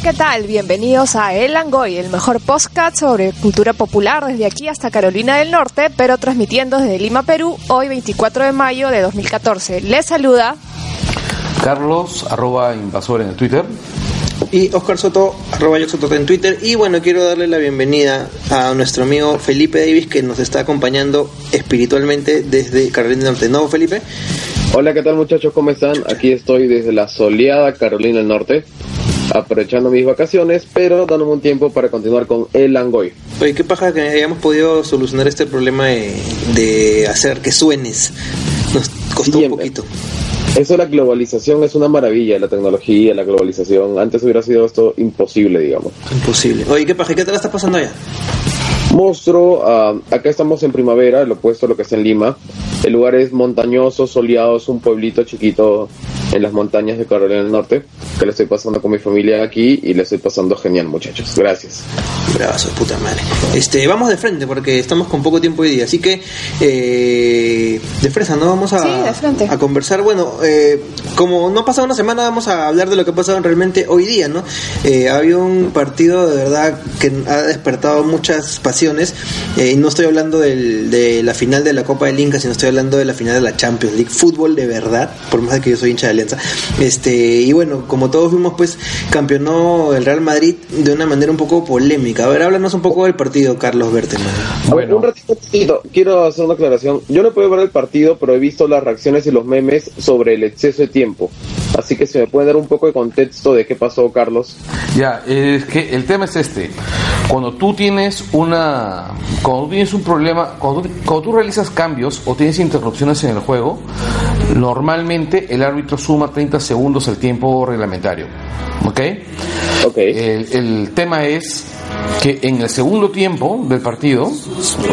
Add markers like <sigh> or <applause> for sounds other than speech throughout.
Hola, ¿qué tal? Bienvenidos a El Angoy, el mejor podcast sobre cultura popular desde aquí hasta Carolina del Norte, pero transmitiendo desde Lima, Perú, hoy 24 de mayo de 2014. Les saluda Carlos, arroba invasor en el Twitter. Y Oscar Soto, arroba yo Soto en Twitter. Y bueno, quiero darle la bienvenida a nuestro amigo Felipe Davis que nos está acompañando espiritualmente desde Carolina del Norte. ¿No, Felipe? Hola, ¿qué tal muchachos? ¿Cómo están? Aquí estoy desde la soleada Carolina del Norte, aprovechando mis vacaciones, pero dándome un tiempo para continuar con el Angoy. Oye, qué paja que hayamos podido solucionar este problema de, de hacer que suenes. Nos costó un poquito. Eso la globalización es una maravilla, la tecnología, la globalización. Antes hubiera sido esto imposible, digamos. Imposible. Oye, qué paja, ¿qué te la estás pasando allá? Monstruo, ah, acá estamos en primavera, lo opuesto a lo que está en Lima. El lugar es montañoso, soleado, es un pueblito chiquito en las montañas de Carolina del Norte, que le estoy pasando con mi familia aquí y le estoy pasando genial, muchachos. Gracias. Bravazo puta madre. Este, vamos de frente porque estamos con poco tiempo hoy día, así que eh, de fresa, ¿no? Vamos a, Sí, de frente. a conversar. Bueno, eh, como no ha pasado una semana, vamos a hablar de lo que ha pasado realmente hoy día, ¿no? Eh, había un partido de verdad que ha despertado muchas pasiones. Eh, y no estoy hablando del- de la final de la Copa del Inca, sino estoy hablando de la final de la Champions League. Fútbol de verdad, por más de que yo soy hincha de Alianza. Este, y bueno, como todos vimos, pues campeonó el Real Madrid de una manera un poco polémica. A ver, háblanos un poco del partido, Carlos Berteman. A ver, Bueno. un ratito, ratito, quiero hacer una aclaración. Yo no puedo ver el partido, pero he visto las reacciones y los memes sobre el exceso de tiempo. Así que si me pueden dar un poco de contexto de qué pasó, Carlos. Ya, es que el tema es este. Cuando tú tienes una. Cuando tú tienes un problema. Cuando tú, cuando tú realizas cambios o tienes interrupciones en el juego, normalmente el árbitro suma 30 segundos el tiempo reglamentario. ¿Ok? Ok. El, el tema es que en el segundo tiempo del partido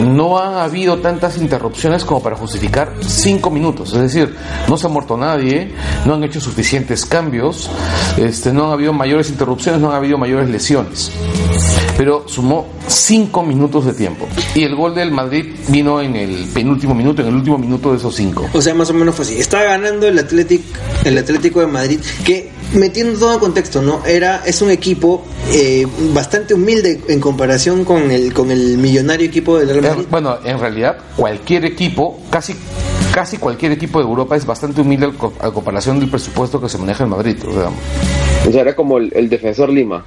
no han habido tantas interrupciones como para justificar cinco minutos. Es decir, no se ha muerto nadie, no han hecho suficientes cambios, este, no han habido mayores interrupciones, no han habido mayores lesiones. Pero sumó cinco minutos de tiempo. Y el gol del Madrid vino en el penúltimo minuto, en el último minuto de esos cinco. O sea, más o menos fue así. Estaba ganando el Athletic, el Atlético de Madrid, que metiendo todo en contexto, ¿no? Era, es un equipo eh, bastante humilde en comparación con el, con el millonario equipo del Real Eh, Madrid. Bueno, en realidad cualquier equipo, casi casi cualquier equipo de Europa es bastante humilde a comparación del presupuesto que se maneja en Madrid. O sea, O sea, era como el, el defensor Lima.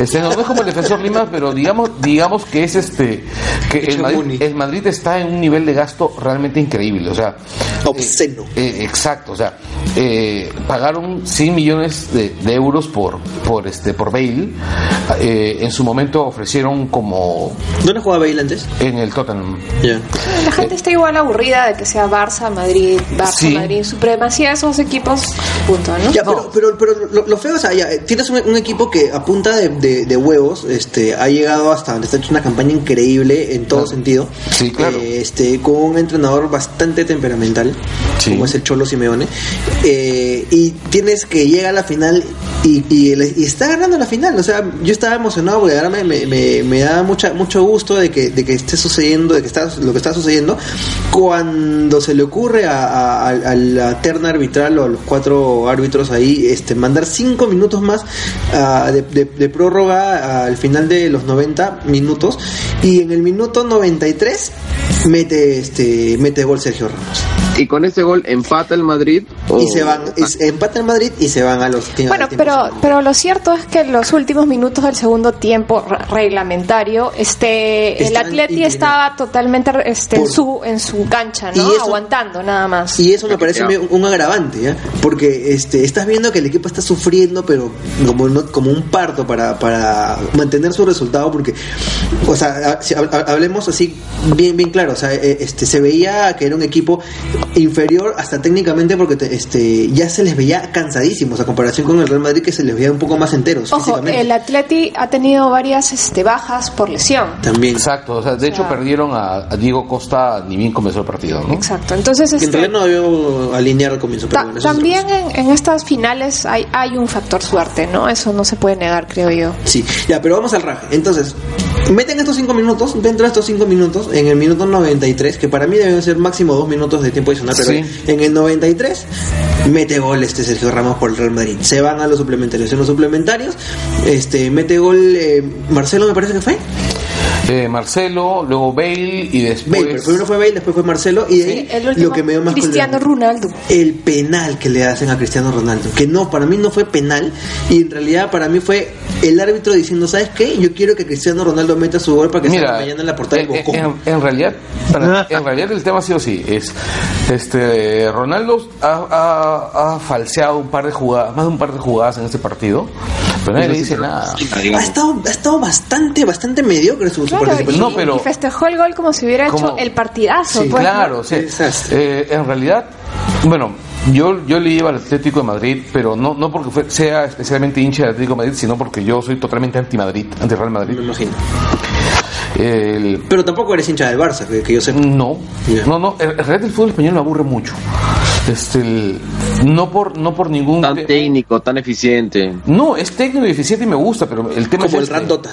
este, no, no es como el defensor Lima, pero digamos digamos que es este que el Madrid, Muni. el Madrid está en un nivel de gasto realmente increíble. O sea, Obsceno. eh, exacto, o sea, eh, pagaron 100 millones de, de euros por por este por Bale. Eh, en su momento ofrecieron como ¿Dónde jugaba Bale antes? en el Tottenham. La gente está igual aburrida de que sea Barça, Madrid, Barça, Sí. Madrid, supremacía de esos equipos, punto, ¿no? Ya, pero, pero, pero lo, lo feo, o sea, ya, eh, tienes un, un equipo que a punta de, de- de huevos este, ha llegado hasta donde está hecho una campaña increíble en todo Claro. sentido. Sí, claro. Eh, este, con un entrenador bastante temperamental, Sí. como es el Cholo Simeone. Eh, y tienes que llega a la final y, y, y está ganando la final. O sea, yo estaba emocionado porque ahora me, me, me, me da mucha, mucho gusto de que, de que esté sucediendo, de que está lo que está sucediendo. Cuando se le ocurre a, a- a- a la terna arbitral o a los cuatro árbitros ahí este, mandar cinco minutos más ah, de, de- de prórroga al final de los 90 minutos. Y en el minuto 93 mete este mete gol Sergio Ramos Y con ese gol empata el Madrid. y se van y se- empata el Madrid y se van a los Bueno, pero, pero lo cierto es que en los últimos minutos del segundo tiempo re- reglamentario, este, el Atleti estaba totalmente este, en Por- su en su cancha, Y ¿no? eso- Aguantando nada más. Y eso me parece un, un agravante, ¿ya? Porque este, estás viendo que el equipo está sufriendo, pero como, no- como un parto para, para mantener su resultado, porque, o sea, hablemos así bien, bien claro, o sea, eh, este, se veía que era un equipo inferior hasta técnicamente porque te- este, ya se les veía cansadísimos a comparación con el Real Madrid que se les veía un poco más enteros Ojo, el Atleti ha tenido varias este, bajas por lesión. También. Exacto, o sea, de hecho sea- perdieron a, a Diego Costa ni bien comenzó el partido, ¿no? Exacto. Entonces, Que en este, realidad no debió alinear al comienzo, pero ta- bueno, también en, en estas finales hay, hay un factor suerte, ¿no? Eso no se puede negar, creo yo. Sí, ya, pero vamos al raje. Entonces, meten estos 5 minutos, dentro de estos 5 minutos, en el minuto 93, que para mí deben ser máximo 2 minutos de tiempo adicional, pero Sí. en el 93 mete gol este Sergio Ramos por el Real Madrid. Se van a los suplementarios. En los suplementarios, este mete gol eh, Marcelo, me parece que fue. Eh, Marcelo, luego Bale y después. Bale, pero primero fue Bale, después fue Marcelo y de ahí el último, lo que me dio más Cristiano Ronaldo. El penal que le hacen a Cristiano Ronaldo, que no, para mí no fue penal y en realidad para mí fue el árbitro diciendo, ¿sabes qué? Yo quiero que Cristiano Ronaldo meta su gol para que Mira, mañana en la portada del eh, Bocón. en, en realidad, para- en realidad el tema ha sido así, es este Ronaldo ha, ha- ha falseado un par de jugadas, más de un par de jugadas en este partido, pero nadie le dice nada. ha estado, ha estado bastante, bastante mediocre su, su Claro, y. No, pero- y festejó el gol como si hubiera Como- hecho el partidazo. Sí, pues, ¿no? Claro, sí. Eh, en realidad, bueno, yo, yo le iba al Atlético de Madrid, pero no, no porque fue- sea especialmente hincha del Atlético de Madrid, sino porque yo soy totalmente anti-Madrid, anti-Real Madrid. Me imagino. El- Pero tampoco eres hincha del Barça, que, que yo sepa. no, no, no, en realidad el fútbol español me aburre mucho. Este, el- no por no por ningún Tan técnico, tan eficiente. no, es técnico y eficiente y me gusta, pero el tema Como es el este. Randota.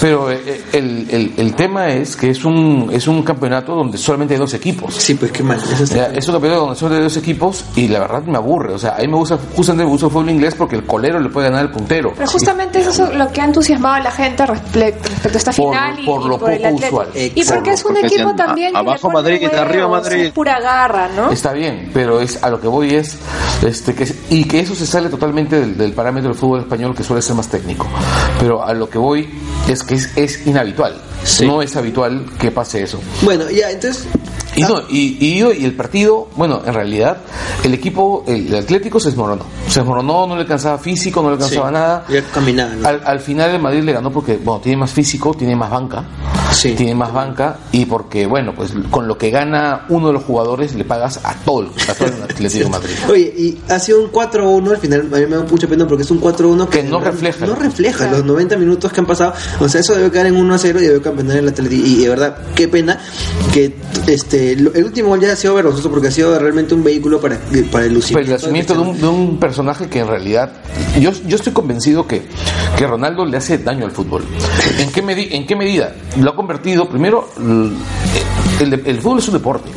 Pero eh, el, el, el tema es que es un es un campeonato donde solamente hay dos equipos. Sí, pues qué mal. Eso está- Ya, es un campeonato donde son de dos equipos y la verdad me aburre. O sea, a mí me gusta, justamente me gusta el fútbol inglés porque el colero le puede ganar al puntero. Pero justamente eso es lo que ha entusiasmado a la gente respecto, respecto a esta Por- final y, por lo y por poco usual. Y porque es un porque equipo también a- abajo Madrid, arriba huevos, Madrid. es pura garra, ¿no? Está bien, pero es a lo que voy es este que y que eso se sale totalmente del, del parámetro del fútbol español que suele ser más técnico. Pero a lo que voy es que es, es inhabitual. No es habitual que pase eso. Bueno, ya, entonces. Y, ah, no, y, y, y el partido, bueno, en realidad, el equipo, el, Atlético se desmoronó. Se desmoronó, no le alcanzaba físico, no le alcanzaba sí, nada. Ya caminaba. ¿no? Al, al final el Madrid le ganó porque, bueno, tiene más físico, tiene más banca. Sí. Tiene más banca y porque, bueno, pues con lo que gana uno de los jugadores le pagas a todo, a todo el <laughs> Atlético Madrid. Oye, y ha sido un 4-1 al final, a mí me da mucha pena porque es un 4-1 que, Que no refleja. No refleja los 90 minutos que han pasado. O sea, eso debe quedar en 1-0 y debe campeonar el Atlético. Y de verdad, qué pena que este el último gol ya ha sido vergonzoso porque ha sido realmente un vehículo para, para el Pues el lucimiento. de un, de un personaje que en realidad yo, yo estoy convencido que, que Ronaldo le hace daño al fútbol. ¿En qué, medi- en qué medida? Lo convertido, primero, l- el, el fútbol es un deporte.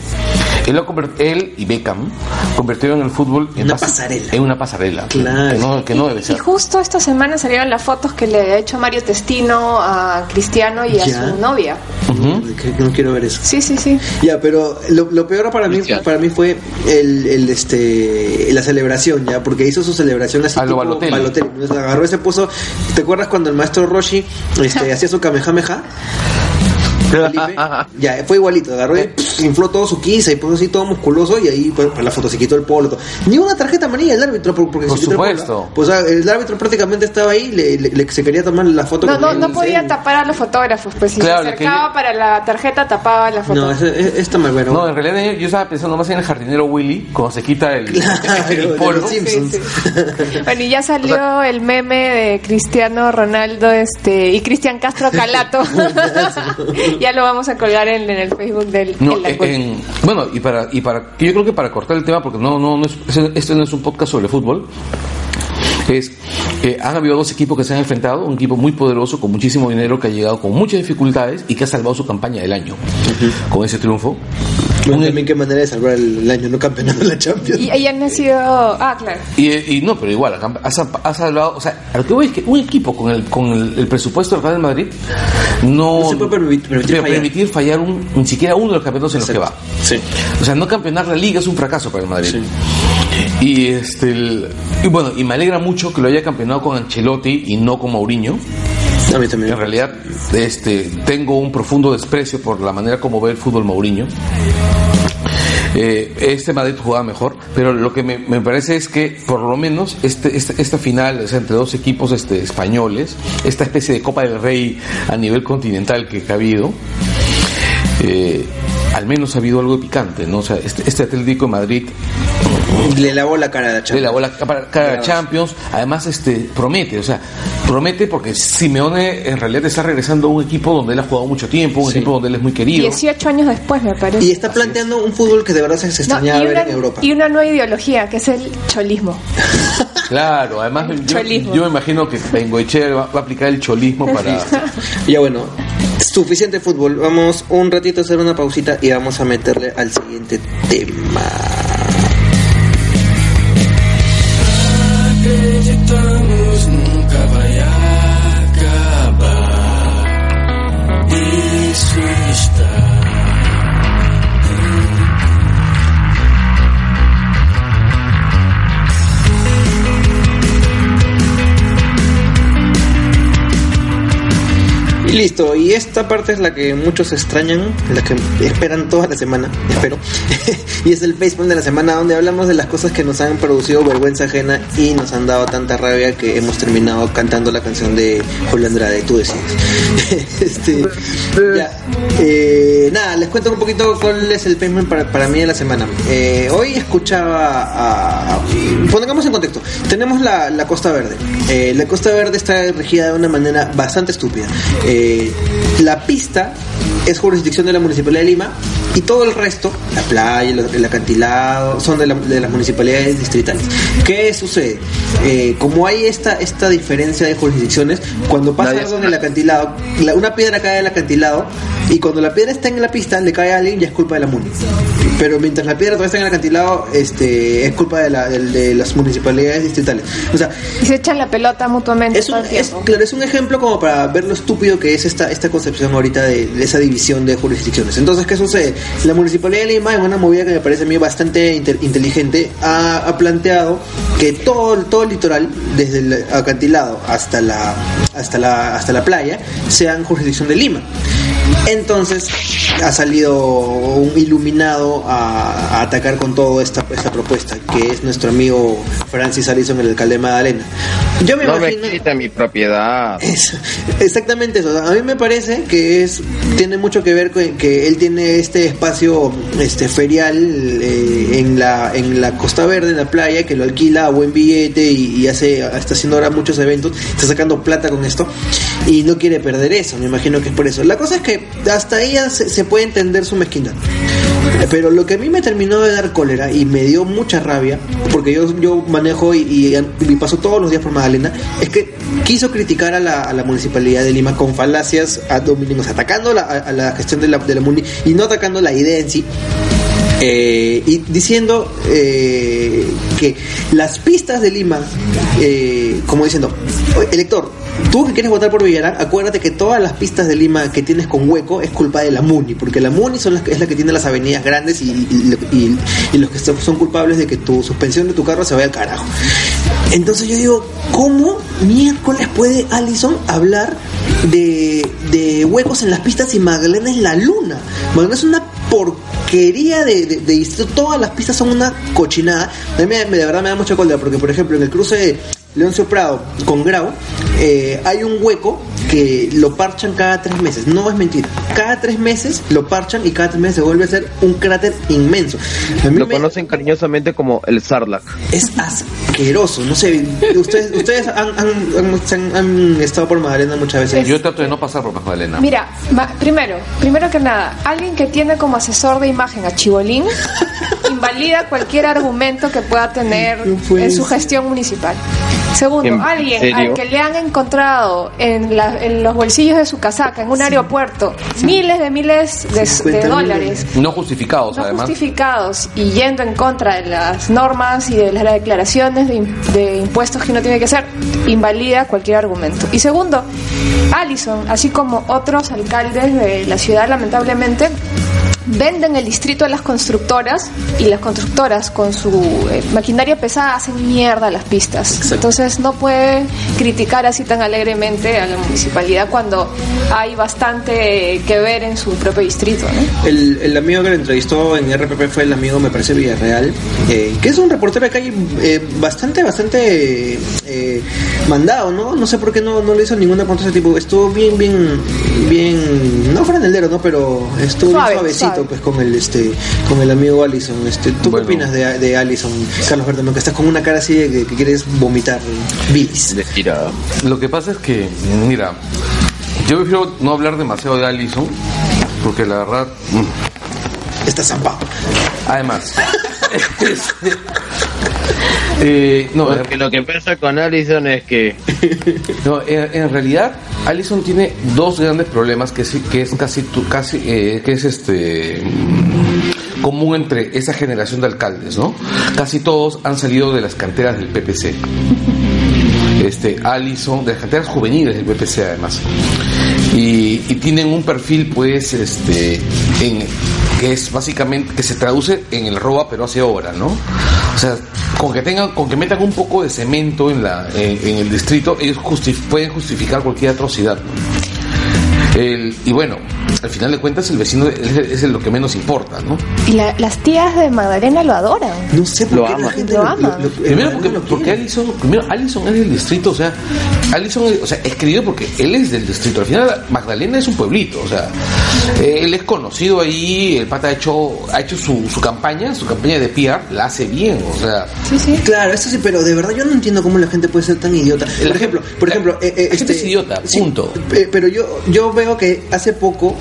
Él, lo ha convert- él y Beckham convirtieron el fútbol en, Una pas- pasarela. en una pasarela. Claro. Que no, que no debe Y ser. justo esta semana salieron las fotos que le ha hecho Mario Testino a Cristiano y a Ya. su novia. Ujú. Que- que no quiero ver eso. Sí, sí, sí. Ya, pero lo, lo peor para mí Cristiano. para mí fue el, el este la celebración, ya, porque hizo su celebración así A lo tipo Balotelli. Agarró y se puso, ¿te acuerdas cuando el maestro Roshi este, hacía su kamehameha? Felipe, <laughs> ya, fue igualito, agarró y pff, infló todo su quisa y puso así todo musculoso y ahí pues, para la foto se quitó el polo. todo. Ni una tarjeta amarilla el árbitro por- porque Por se quitó el polo, supuesto. ¿ah? Pues o sea, el árbitro prácticamente estaba ahí, le, le- le- se quería tomar la foto No, con no, él, no sí. podía tapar a los fotógrafos, pues si Claro, se acercaba para la tarjeta tapaba la foto. No, es- es- está mal bueno. No, en realidad yo, yo estaba pensando más en el jardinero Willy, cuando se quita el, Claro, el Sí, Simpsons. sí. <laughs> Bueno, y ya salió el meme de Cristiano Ronaldo este y Cristian Castro <laughs> Calato. Ya lo vamos a colgar en, en el Facebook del No, en en- bueno, y para, y para, yo creo que para cortar el tema, porque no, no, no es, este no es un podcast sobre fútbol, es que han habido dos equipos que se han enfrentado, un equipo muy poderoso, con muchísimo dinero, que ha llegado con muchas dificultades y que ha salvado su campaña del año con ese triunfo. Bueno, Un- también qué manera de salvar el, el año no campeonato de la Champions. Y ahí han nacido. Ah, claro. Y, y no, pero igual, ha, sa- ha salvado, o sea, a lo que voy es que un equipo con el, con el, el presupuesto del Real Madrid no, No se puede permitir- permitir fallar. permitir fallar un- ni siquiera uno de los campeonatos en los que va. Sí. O sea, no campeonar la liga es un fracaso para el Madrid. Y este el- y bueno, y me alegra mucho que lo haya campeonado con Ancelotti y no con Mourinho. A mí también. En realidad, este, tengo un profundo desprecio por la manera como ve el fútbol Mourinho. Eh, este Madrid jugaba mejor, pero lo que me, me parece es que por lo menos este, este- esta final o sea, entre dos equipos este, españoles, esta especie de Copa del Rey a nivel continental que, que ha habido, eh, al menos ha habido algo picante, ¿no? O sea, este, este Atlético de Madrid Le lavó la cara a la de Champions. la bola para cada Champions, además este promete, o sea, promete porque Simeone en realidad está regresando a un equipo donde él ha jugado mucho tiempo, un equipo donde él es muy querido. 18 años después, me parece. Y está planteando un fútbol que de verdad se, No, extrañaba ver en Europa. y una nueva ideología, que es el cholismo. <laughs> Claro, además yo, cholismo. yo me imagino que Bengoechea va, va a aplicar el cholismo para <laughs> Ya bueno, suficiente fútbol. Vamos un ratito a hacer una pausita y vamos a meterle al siguiente tema. Y listo, y esta parte es la que muchos extrañan, la que esperan toda la semana, espero. <laughs> y es el Facebook de la semana donde hablamos de las cosas que nos han producido vergüenza ajena y nos han dado tanta rabia que hemos terminado cantando la canción de Julio Andrade, tú decides. <laughs> este, ya, eh, nada, les cuento un poquito cuál es el Facebook para, para mí de la semana. Eh, hoy escuchaba a, Pongamos en contexto, tenemos la, la Costa Verde. Eh, la Costa Verde está regida de una manera bastante estúpida. La pista es jurisdicción de la Municipalidad de Lima y todo el resto, la playa, el, acantilado, son de, la- de las municipalidades distritales. ¿Qué sucede? Eh, como hay esta, esta diferencia de jurisdicciones, cuando pasa Nadie algo en el acantilado, la- una piedra cae del acantilado y cuando la piedra está en la pista, le cae a alguien, ya es culpa de la MUNI. Pero mientras la piedra todavía está en el acantilado, este, es culpa de, la- de las municipalidades distritales. O sea, Y se echan la pelota mutuamente es todo un, el es, tiempo. claro, es un ejemplo como para ver lo estúpido que es esta, esta concepción ahorita de, de esa división de jurisdicciones. Entonces, ¿qué sucede? La Municipalidad de Lima, en una movida que me parece a mí bastante inte- inteligente, ha, ha planteado que todo, el- todo el litoral, desde el acantilado hasta la, hasta, la, hasta la playa, sean jurisdicción de Lima. Entonces ha salido un iluminado a, a atacar con todo esta, esta propuesta, que es nuestro amigo Francis Allison, el alcalde de Magdalena. Yo me No me imagino... quita mi propiedad. Eso, exactamente eso. A mí me parece que es tiene mucho que ver con que él tiene este espacio este ferial eh, en la en la Costa Verde, en la playa, que lo alquila a buen billete y, hace está haciendo ahora muchos eventos, está sacando plata con esto y no quiere perder eso. Me imagino que es por eso. La cosa es que hasta ya se, se puede entender su mezquindad. Eh, Pero lo que a mí me terminó de dar cólera y me dio mucha rabia, porque yo, yo manejo y, y- paso todos los días por Magdalena, es que quiso criticar a la, municipalidad de Lima con falacias a domingos, atacando la- a, a la gestión de la, de la MUNI y no atacando la idea en sí. Eh, y diciendo eh, que las pistas de Lima, eh, como diciendo, "Oye, elector, tú que quieres votar por Villarán, acuérdate que todas las pistas de Lima que tienes con hueco es culpa de la MUNI, porque la MUNI son las es la que tiene las avenidas grandes y, los que son culpables de que tu suspensión de tu carro se vaya al carajo. Entonces yo digo, ¿cómo miércoles puede Allison hablar de, de huecos en las pistas y Magdalena es la luna? Magdalena es una porquería de, de. Todas las pistas son una cochinada. A mí me- de verdad me da mucha cólera porque, por ejemplo, en el cruce de Leoncio Prado con Grau eh, hay un hueco que lo parchan cada tres meses. No es mentira. Cada tres meses lo parchan y cada tres meses se vuelve a ser un cráter inmenso. A mí Lo me- conocen cariñosamente como el Sarlacc. es asqueroso. No sé, ustedes, ustedes han, han- han- se han- han estado por Magdalena muchas veces. Yo trato de no pasar por Magdalena. Mira, ma- primero, primero que nada, alguien que tiene como asesor de imagen a Chibolín <laughs> invalida cualquier argumento que pueda tener en su gestión municipal. Segundo, ¿En alguien al que le han encontrado en, la- en los bolsillos de su casaca, en un aeropuerto, miles de miles de, 50 de mil dólares No justificados, no además. justificados y yendo en contra de las normas y de las declaraciones de, im- de impuestos que uno tiene que hacer, invalida cualquier argumento. Y segundo, Allison, así como otros alcaldes de la ciudad, lamentablemente, venden el distrito a las constructoras y las constructoras con su eh, maquinaria pesada hacen mierda las pistas. Exacto. Entonces no puede criticar así tan alegremente a la municipalidad cuando hay bastante que ver en su propio distrito. ¿no? El, el amigo que lo entrevistó en RPP fue el amigo, me parece, Villarreal, eh, que es un reportero acá eh, bastante, bastante eh, mandado, ¿no? No sé por qué no, no le hizo ninguna pregunta de ese tipo. Estuvo bien, bien, bien, no franelero, ¿no? Pero estuvo Suave, bien suavecito, suave. Pues, con el, este, con el amigo Allison. Este, ¿Tú Bueno. qué opinas de, de Allison, Carlos Bertamo? Que estás con una cara así de que, que quieres vomitar bilis. Lo que pasa es que, mira, yo prefiero no hablar demasiado de Allison, porque la verdad, mm, Está zampado. además, <laughs> este, eh, no, Porque lo que pasa con Allison es que <laughs> no, en, en realidad Allison tiene dos grandes problemas que, sí- que es casi, tu- casi eh, que es este común entre esa generación de alcaldes, ¿no? Casi todos han salido de las canteras del PPC. este, Allison, de las canteras juveniles del BPC además. Y, y tienen un perfil, pues, este, en, que es básicamente, que se traduce en el roba pero hace obra, ¿no? O sea, con que tengan, con que metan un poco de cemento en la, en, el distrito, ellos pueden justificar cualquier atrocidad. El- y bueno, al final de cuentas el vecino es, es lo que menos importa, ¿no? Y la- las tías de Magdalena lo adoran. No sé por Lo qué ama. la gente Lo ama. Primero porque, porque. Allison, primero Allison es del distrito, o sea, Allison es, o sea, es querido porque él es del distrito. Al final Magdalena es un pueblito, o sea, eh, él es conocido ahí, el pata ha hecho, ha hecho su, su campaña, su campaña de PR, la hace bien, o sea, Sí, sí. Claro, eso sí, pero de verdad yo no entiendo cómo la gente puede ser tan idiota. Por ejemplo, por la- ejemplo, eh, eh, la gente es idiota, punto. eh, pero yo yo veo que hace poco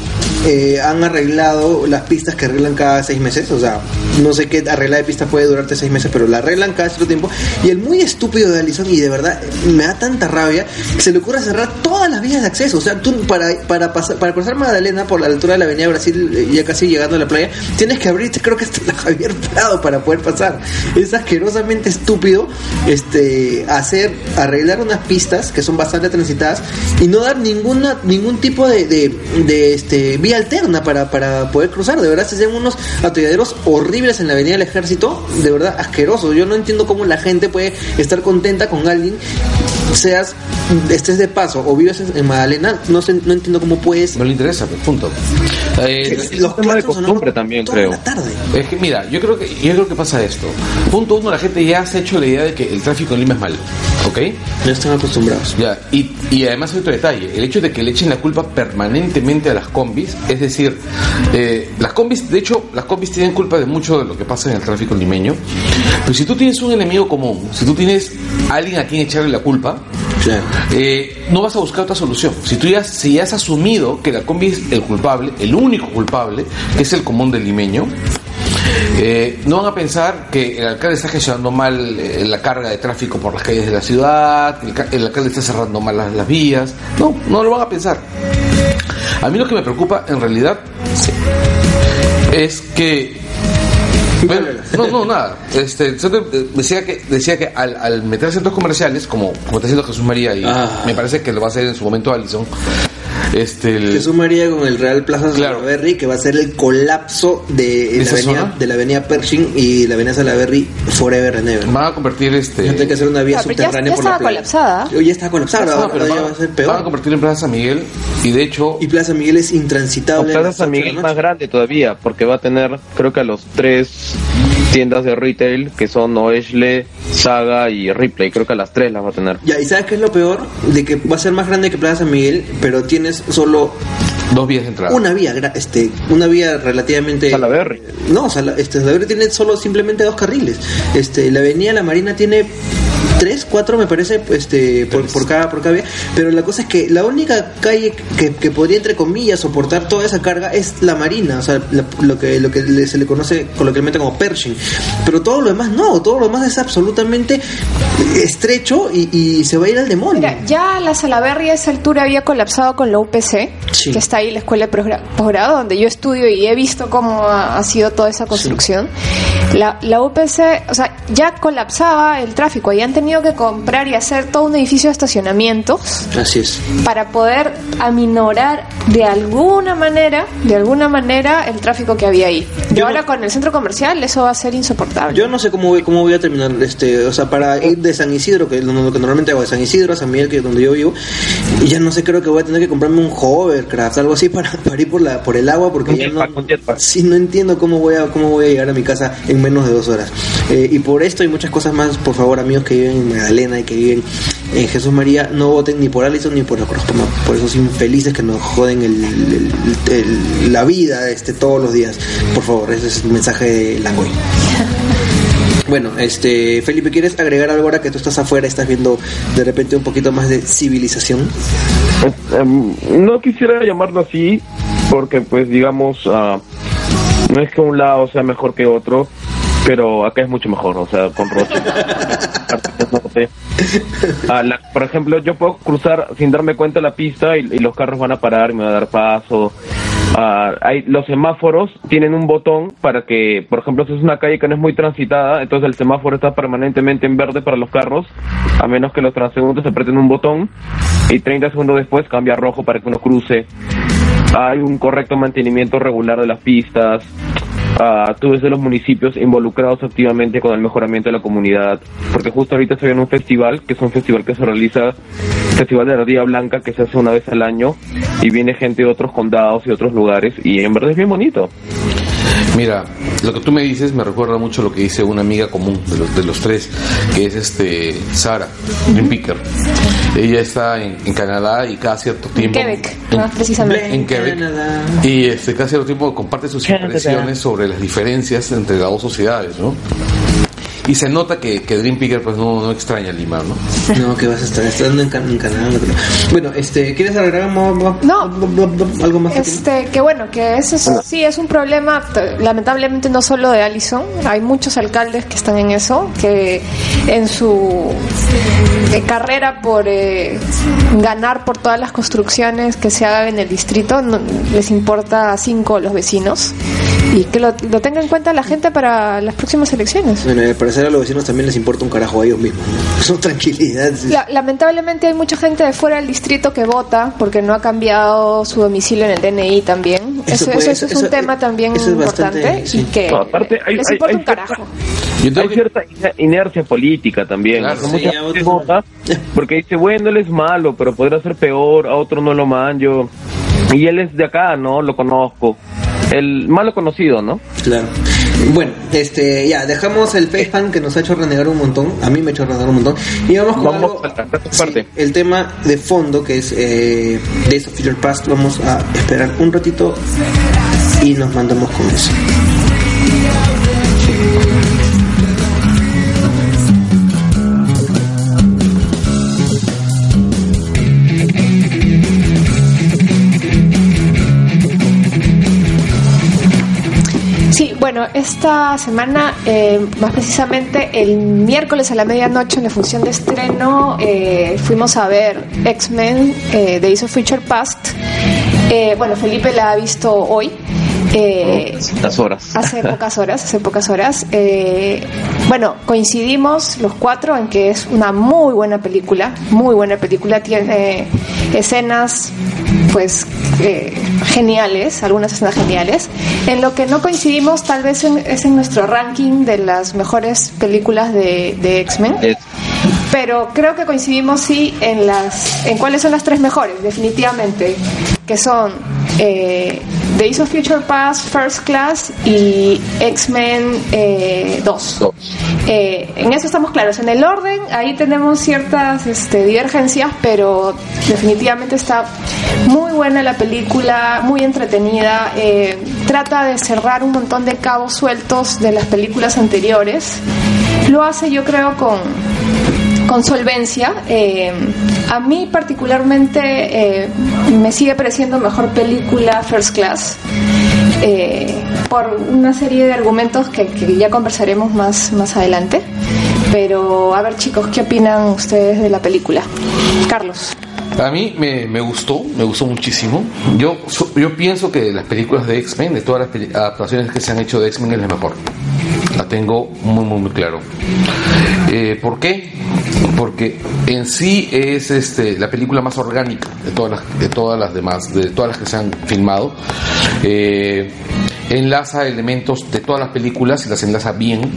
eh, han arreglado las pistas que arreglan cada seis meses, o sea, no sé qué arreglar de pista puede durarte seis meses, pero la arreglan cada cierto tiempo. Y el muy estúpido de Allison y de verdad me da tanta rabia se le ocurre cerrar todas las vías de acceso, o sea, tú para para pasar para cruzar Magdalena por la altura de la Avenida Brasil, eh, ya casi llegando a la playa, tienes que abrirte creo que hasta la <laughs> Javier Prado para poder pasar. Es asquerosamente estúpido este hacer arreglar unas pistas que son bastante transitadas y no dar ninguna ningún tipo de, este vía alterna para, para poder cruzar. De verdad se hacen unos atolladeros horribles en la Avenida del Ejército, de verdad asqueroso. Yo no entiendo cómo la gente puede estar contenta con alguien seas estés de paso o vives en en Magdalena, no sé, no entiendo cómo puedes no le interesa, pues, punto. Eh, los tema de costumbre también, toda creo. la tarde. Es que mira, yo creo que yo creo que pasa esto. Punto uno, la gente ya se ha hecho la idea de que el tráfico en Lima es malo, ¿ok? No están acostumbrados. Ya, y, y además hay otro detalle, el hecho de que le echen la culpa permanentemente a las combis, es decir, eh, las combis, de hecho, las combis tienen culpa de mucho de lo que pasa en el tráfico limeño, pero si tú tienes un enemigo común, si tú tienes a alguien a quien echarle la culpa, Claro. eh, no vas a buscar otra solución. Si tú ya, si ya has asumido que la combi es el culpable, el único culpable, que es el común del limeño, eh, no van a pensar que el alcalde está gestionando mal eh, la carga de tráfico por las calles de la ciudad, el, el alcalde está cerrando mal las, las vías. No, no lo van a pensar. A mí lo que me preocupa en realidad es que bueno, no, no, nada. Este, eh, decía que, decía que al, al meter centros comerciales, como, como está haciendo Jesús María, y Ah. me parece que lo va a hacer en su momento Allison, este, el- Jesús María con el Real Plaza Claro. Salaberry, que va a ser el colapso de, la avenida, de la avenida Pershing y la avenida Salaberry forever and ever. van a convertir este. Tiene que hacer una vía Ah, pero ya- subterránea ya por la estaba playa. colapsada. Oh, Ya está colapsada, No, pero van, va a ser van a peor. convertir en Plaza San Miguel y de hecho Y Plaza Miguel es intransitable. O a Plaza San Miguel noche. más grande todavía, porque va a tener, creo que a los tres tiendas de retail que son Oeshle, Saga y Ripley. Creo que a las tres las va a tener. Ya, ¿y sabes qué es lo peor? De que va a ser más grande que Plaza San Miguel, pero tienes solo dos vías de entrada. una vía, gra- este, una vía relativamente... Salaberry. No, Sala- este, Salaberry tiene solo simplemente dos carriles. Este, la avenida La Marina tiene tres, cuatro me parece, este, por, por cada, por cada vía. Pero la cosa es que la única calle que, que podría entre comillas soportar toda esa carga es la Marina, o sea, la- lo que lo que se le conoce coloquialmente como Pershing. Pero todo lo demás no, todo lo demás es absolutamente estrecho y, y se va a ir al demonio. Mira, ya la Salaberry a esa altura había colapsado con la UPC, Sí. que está ahí la escuela de posgra- posgrado, donde yo estudio y he visto cómo ha, ha sido toda esa construcción. La, la UPC, o sea, ya colapsaba el tráfico y han tenido que comprar y hacer todo un edificio de estacionamientos Así es. para poder aminorar de alguna manera, de alguna manera, el tráfico que había ahí. Y Yo ahora no- con el centro comercial eso va a ser insoportable. Yo no sé cómo voy, cómo voy a terminar, este, o sea, para ir de San Isidro, que es lo, lo que normalmente hago, de San Isidro a San Miguel, que es donde yo vivo, y ya no sé, creo que voy a tener que comprarme un hovercraft, algo así <laughs> para, para ir por la, por el agua, porque Un ya jetpack, sí, no entiendo cómo voy a, cómo voy a llegar a mi casa en menos de dos horas. Eh, y por esto y muchas cosas más, por favor, amigos que viven en Magdalena y que viven en Jesús María, no voten ni por Allison ni por Cruz, por, esos infelices que nos joden el, el- el- la vida este, todos los días. Por favor, ese es el mensaje de Langoy. <laughs> Bueno, este Felipe, ¿quieres agregar algo ahora que tú estás afuera, estás viendo de repente un poquito más de civilización? Pues, em, no quisiera llamarlo así, porque pues digamos, ah, no es que un lado sea mejor que otro, pero acá es mucho mejor, o sea, con Roche. <laughs> Ah, la- por ejemplo, yo puedo cruzar sin darme cuenta la pista y, y los carros van a parar y me va a dar paso. Ah, hay, los semáforos tienen un botón para que, por ejemplo, si es una calle que no es muy transitada, entonces el semáforo está permanentemente en verde para los carros, a menos que los transeúntes aprieten un botón y 30 segundos después cambia a rojo para que uno cruce. Hay un correcto mantenimiento regular de las pistas. Ah, tú ves de los municipios involucrados activamente con el mejoramiento de la comunidad, porque justo ahorita estoy en un festival, que es un festival que se realiza, Festival de la Ardilla Blanca, que se hace una vez al año, y viene gente de otros condados y otros lugares, y en verdad es bien bonito. Mira, lo que tú me dices me recuerda mucho lo que dice una amiga común de los, de los tres, que es este Sara, Dream Picker. Ella está en, en Canadá y cada cierto tiempo. Quebec, en- más precisamente. En Quebec. Canadá. Y este, cada cierto tiempo comparte sus impresiones sobre las diferencias entre las dos sociedades, ¿no? Y se nota que, que Dream Picker pues no, no extraña Lima, ¿no? <laughs> No, que vas a estar estando en, Can- en Canadá. Bueno, este, ¿quieres agregar No. algo más? Este, que bueno, que eso es- sí es un problema, lamentablemente no solo de Allison, hay muchos alcaldes que están en eso, que en su eh, carrera por eh, ganar por todas las construcciones que se hagan en el distrito, no- les importa a cinco los vecinos y que lo, lo tenga en cuenta la gente para las próximas elecciones. Bueno, al parecer a los vecinos también les importa un carajo a ellos mismos. ¿no? <laughs> Su tranquilidad. sí. La- lamentablemente hay mucha gente de fuera del distrito que vota porque no ha cambiado su domicilio en el DNI también. Eso Eso, puede- eso- eso es eso- un tema también eso es bastante, importante sí. y que No, aparte hay- les hay- importa hay un carajo. Yo tengo Hay que- cierta iner- inercia política también. Claro. O sea, Sí, vota <laughs> porque dice, bueno, él es malo, pero podrá ser peor, a otro no lo manjo. Y él es de acá, ¿no? Lo conozco. El malo conocido, ¿no? Claro. Bueno, este, ya, dejamos el facepalm que nos ha hecho renegar un montón. A mí me ha hecho renegar un montón. Y vamos con Vamos algo- a la tercera sí, parte. el tema de fondo que es eh, Days of Future Past. Vamos a esperar un ratito y nos mandamos con eso. Esta semana, eh, más precisamente el miércoles a la medianoche en la función de estreno, eh, fuimos a ver X-Men eh, Days of Future Past. Eh, bueno, Felipe la ha visto hoy. Eh, Las horas. Hace pocas horas, hace pocas horas. Eh, bueno, coincidimos los cuatro en que es una muy buena película, muy buena película, tiene escenas pues eh, geniales, algunas escenas geniales. En lo que no coincidimos tal vez en- es en nuestro ranking de las mejores películas de, de X-Men. Es- Pero creo que coincidimos sí en las en cuáles son las tres mejores, definitivamente, que son eh, Days of Future Past, First Class y X-Men eh, 2. Dos. Eh, en eso estamos claros. En el orden, ahí tenemos ciertas este, divergencias, pero definitivamente está muy buena la película, muy entretenida. eh, trata de cerrar un montón de cabos sueltos de las películas anteriores. Lo hace, yo creo, con, con solvencia. Eh, a mí particularmente eh, me sigue pareciendo mejor película First Class. eh, por una serie de argumentos que, que ya conversaremos más, más adelante. Pero a ver chicos, ¿qué opinan ustedes de la película? Carlos. A mí me, me gustó, me gustó muchísimo. Yo, yo pienso que las películas de X-Men, de todas las adaptaciones que se han hecho de X-Men, es la mejor. La tengo muy, muy, muy claro. Eh, ¿Por qué? Porque en sí es este, la película más orgánica de todas las, de todas las demás, de todas las que se han filmado. Eh, enlaza elementos de todas las películas y las enlaza bien.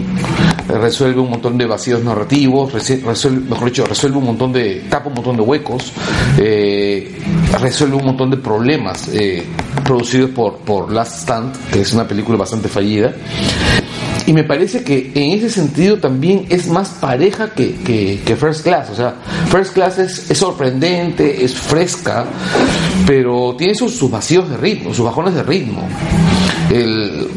Resuelve un montón de vacíos narrativos, resuelve, mejor dicho, resuelve un montón de, tapa un montón de huecos, eh, resuelve un montón de problemas eh, producidos por, por Last Stand, que es una película bastante fallida. Y me parece que en ese sentido también es más pareja que, que, First Class. O sea, First Class es, es sorprendente, es fresca, pero tiene sus, vacíos de ritmo, sus bajones de ritmo. El,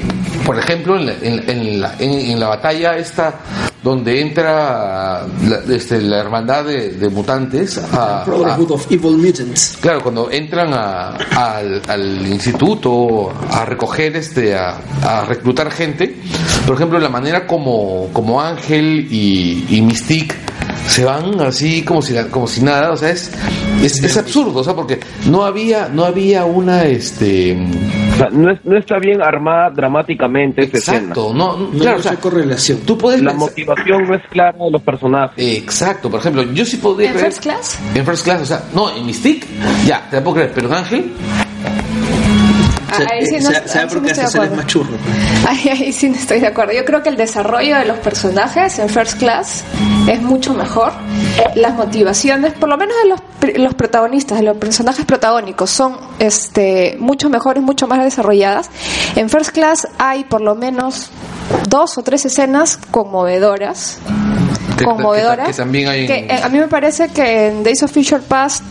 por ejemplo, en la, en, en la, en la batalla esta donde entra la, este, la hermandad de, de mutantes a, a- Brotherhood of Evil Mutants. Claro, cuando entran a- al, al instituto a recoger, este, a, a reclutar gente, por ejemplo, la manera como, como Ángel y, y Mystique se van así como si como si nada, o sea, es es, es absurdo, o sea, porque no había no había una este O sea, no, es- no está bien armada dramáticamente escena. exacto, no, No, claro, no o sea, hay correlación. tú puedes La pensar- motivación no es clara de los personajes. Exacto, por ejemplo, yo sí podría ¿En creer First Class? en First Class, o sea, no, en Mystique, ya, te la puedo creer, pero en Ángel, Ahí sí eh, no- ¿sabe- ¿Sabe ahí sí no estoy de acuerdo. Ahí, ahí sí no estoy de acuerdo. Yo creo que el desarrollo de los personajes en First Class es mucho mejor. Las motivaciones, por lo menos de los, pr- los protagonistas, de los personajes protagónicos, son este, mucho mejores, mucho más desarrolladas. En First Class hay por lo menos dos o tres escenas conmovedoras. Que- conmovedoras. que- que también hay en- que, eh, a mí me parece que en Days of Future Past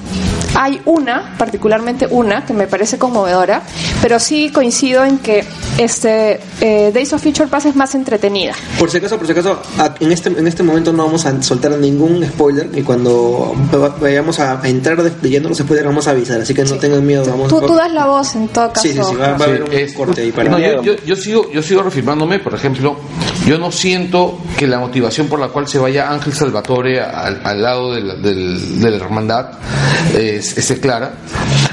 hay una, particularmente una, que me parece conmovedora, pero sí coincido en que este eh, Days of Future Past es más entretenida. Por si acaso, por si acaso, en este, en este momento no vamos a soltar ningún spoiler y cuando va- vayamos a, entrar a los spoilers vamos a avisar, así que no tengan miedo. Vamos, Tú, tú das la voz en todo caso. Sí, sí, sí, va, va a haber un es- corte ahí para... No, yo, yo- yo sigo, yo sigo reafirmándome, por ejemplo, yo no siento que la motivación por la cual se vaya Ángel Salvatore al, al lado de la, del- de la hermandad es, esté clara.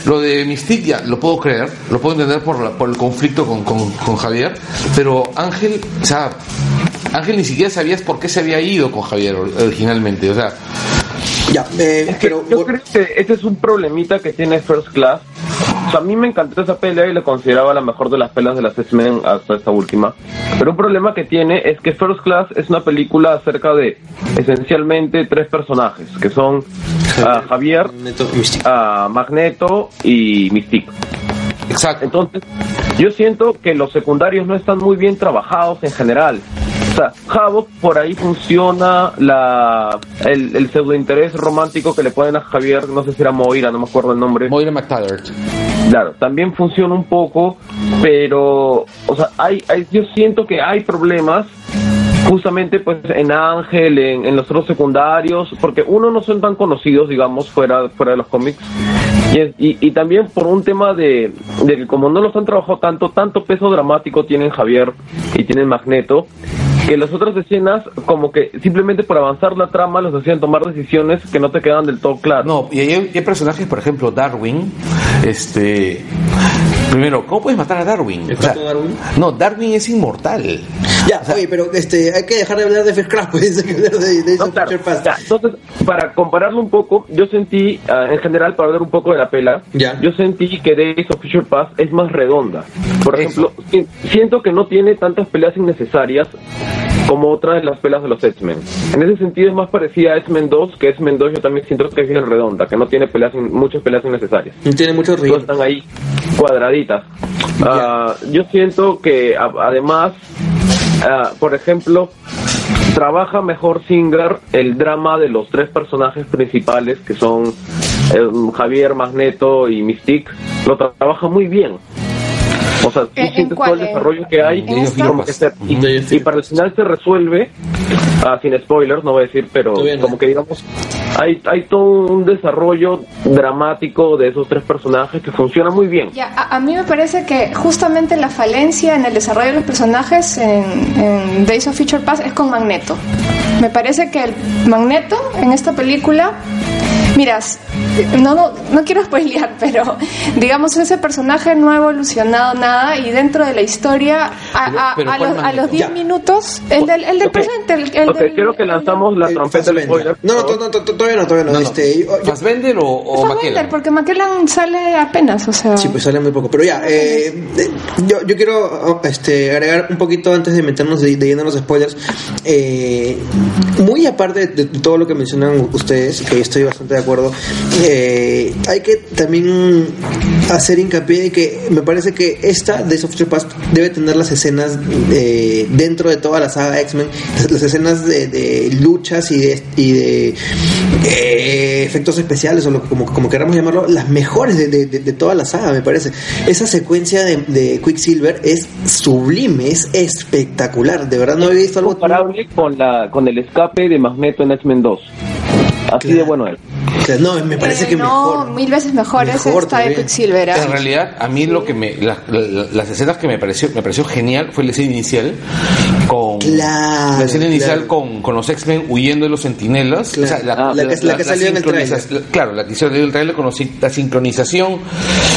Lo de Mystique ya lo puedo creer, lo puedo entender por, la- por el conflicto con, con- con Javier, pero Ángel, o sea, Ángel ni siquiera sabías por qué se había ido con Javier originalmente, o sea, Ya, eh, Es que pero... yo creo que ese es un problemita que tiene First Class. O sea, a mí me encantó esa pelea y la consideraba la mejor de las peleas de las X-Men hasta esta última. Pero un problema que tiene es que First Class es una película acerca de esencialmente tres personajes, que son ah, Javier, ah, Magneto y Mystique. exacto. Entonces, yo siento que los secundarios no están muy bien trabajados en general. O sea, Havok por ahí funciona la el, el pseudo interés romántico que le ponen a Javier, no sé si era Moira, no me acuerdo el nombre. Moira McTaggart. Claro, también funciona un poco, pero, o sea, hay, hay, yo siento que hay problemas justamente pues en Ángel, en, en los otros secundarios, porque uno no son tan conocidos, digamos, fuera, fuera de los cómics, y, es- y, y también por un tema de, de que como no los han trabajado tanto, tanto peso dramático tienen Javier y tienen Magneto, que las otras escenas como que simplemente por avanzar la trama los hacían tomar decisiones que no te quedan del todo claras. No, y hay personajes, por ejemplo, Darwin, este... Primero, ¿cómo puedes matar a Darwin? ¿El pato Darwin? No, Darwin es inmortal. Ya, oye, pero este, hay que dejar de hablar de First Class, <laughs> pues hay que hablar de, de No, claro. Ya, entonces, para compararlo un poco, yo sentí, ah, en general, para hablar un poco de la pela, Ya. yo sentí que Days of Future Past es más redonda. Por Eso. ejemplo, si- siento que no tiene tantas peleas innecesarias como otras de las pelas de los X-Men. En ese sentido es más parecida a X-Men 2, que X-Men 2 yo también siento que es bien redonda, que no tiene peleas in- muchas peleas innecesarias. Tiene mucho Todas río. están ahí cuadraditas. Ah, yo siento que a- además, ah, por ejemplo, trabaja mejor Singer el drama de los tres personajes principales que son eh, Javier, Magneto y Mystique. Lo tra- trabaja muy bien. O sea, tú ¿En- en sientes cuál? todo el desarrollo que hay ¿En y, esta? como que se- y- y para el final se resuelve, ah, sin spoilers, no voy a decir, pero no. como que digamos, hay, hay todo un desarrollo dramático de esos tres personajes que funciona muy bien. Ya, a, a mí me parece que justamente la falencia en el desarrollo de los personajes en, en Days of Future Past es con Magneto. Me parece que el Magneto en esta película, miras, no, no, no quiero <laughs> spoilear, pero digamos ese personaje no ha evolucionado nada y dentro de la historia a, Pero- a- pero a ¿cuál los, a Magneto? los 10 Ya. minutos, el del, el del Ok. presente, el, el Ok, del- quiero que lanzamos la trompeta del Fassbender. spoiler. No, no, to- todavía no, todavía no. No, no. Este, yo- yo- ¿Fassbender o, o Fassbender, McKellen? porque McKellen sale apenas, o sea... Sí, pues sale muy poco. Pero ya, eh, yo, yo quiero oh, este, agregar un poquito antes de meternos de, de lleno en los spoilers. Eh, muy aparte de, de todo lo que mencionan ustedes, que estoy bastante de acuerdo, eh, hay que también hacer hincapié de que me parece que esta de Future Past debe tener las escenas eh, dentro de toda la saga X-Men, las, las escenas de, de luchas y de, y de eh, efectos especiales o lo, como, como queramos llamarlo, las mejores de, de- de- de toda la saga, me parece. Esa secuencia de, de Quicksilver es sublime, es espectacular. De verdad no había visto algo comparable con la con el escape de Magneto en X-Men 2. Así Claro. de bueno es. O sea, no, me parece Eh, que no, mejor. mil veces mejor, es Mejor esta de. Quicksilver. ¿ah? En realidad, a mí lo que me. la- la- las escenas que me pareció, me pareció genial fue la escena inicial con Claro, la escena inicial claro. con, con los X-Men huyendo de los sentinelas. Claro. Ah, la que- la que salió en el tráiler. Claro, la que salió en el trailer con los- la sincronización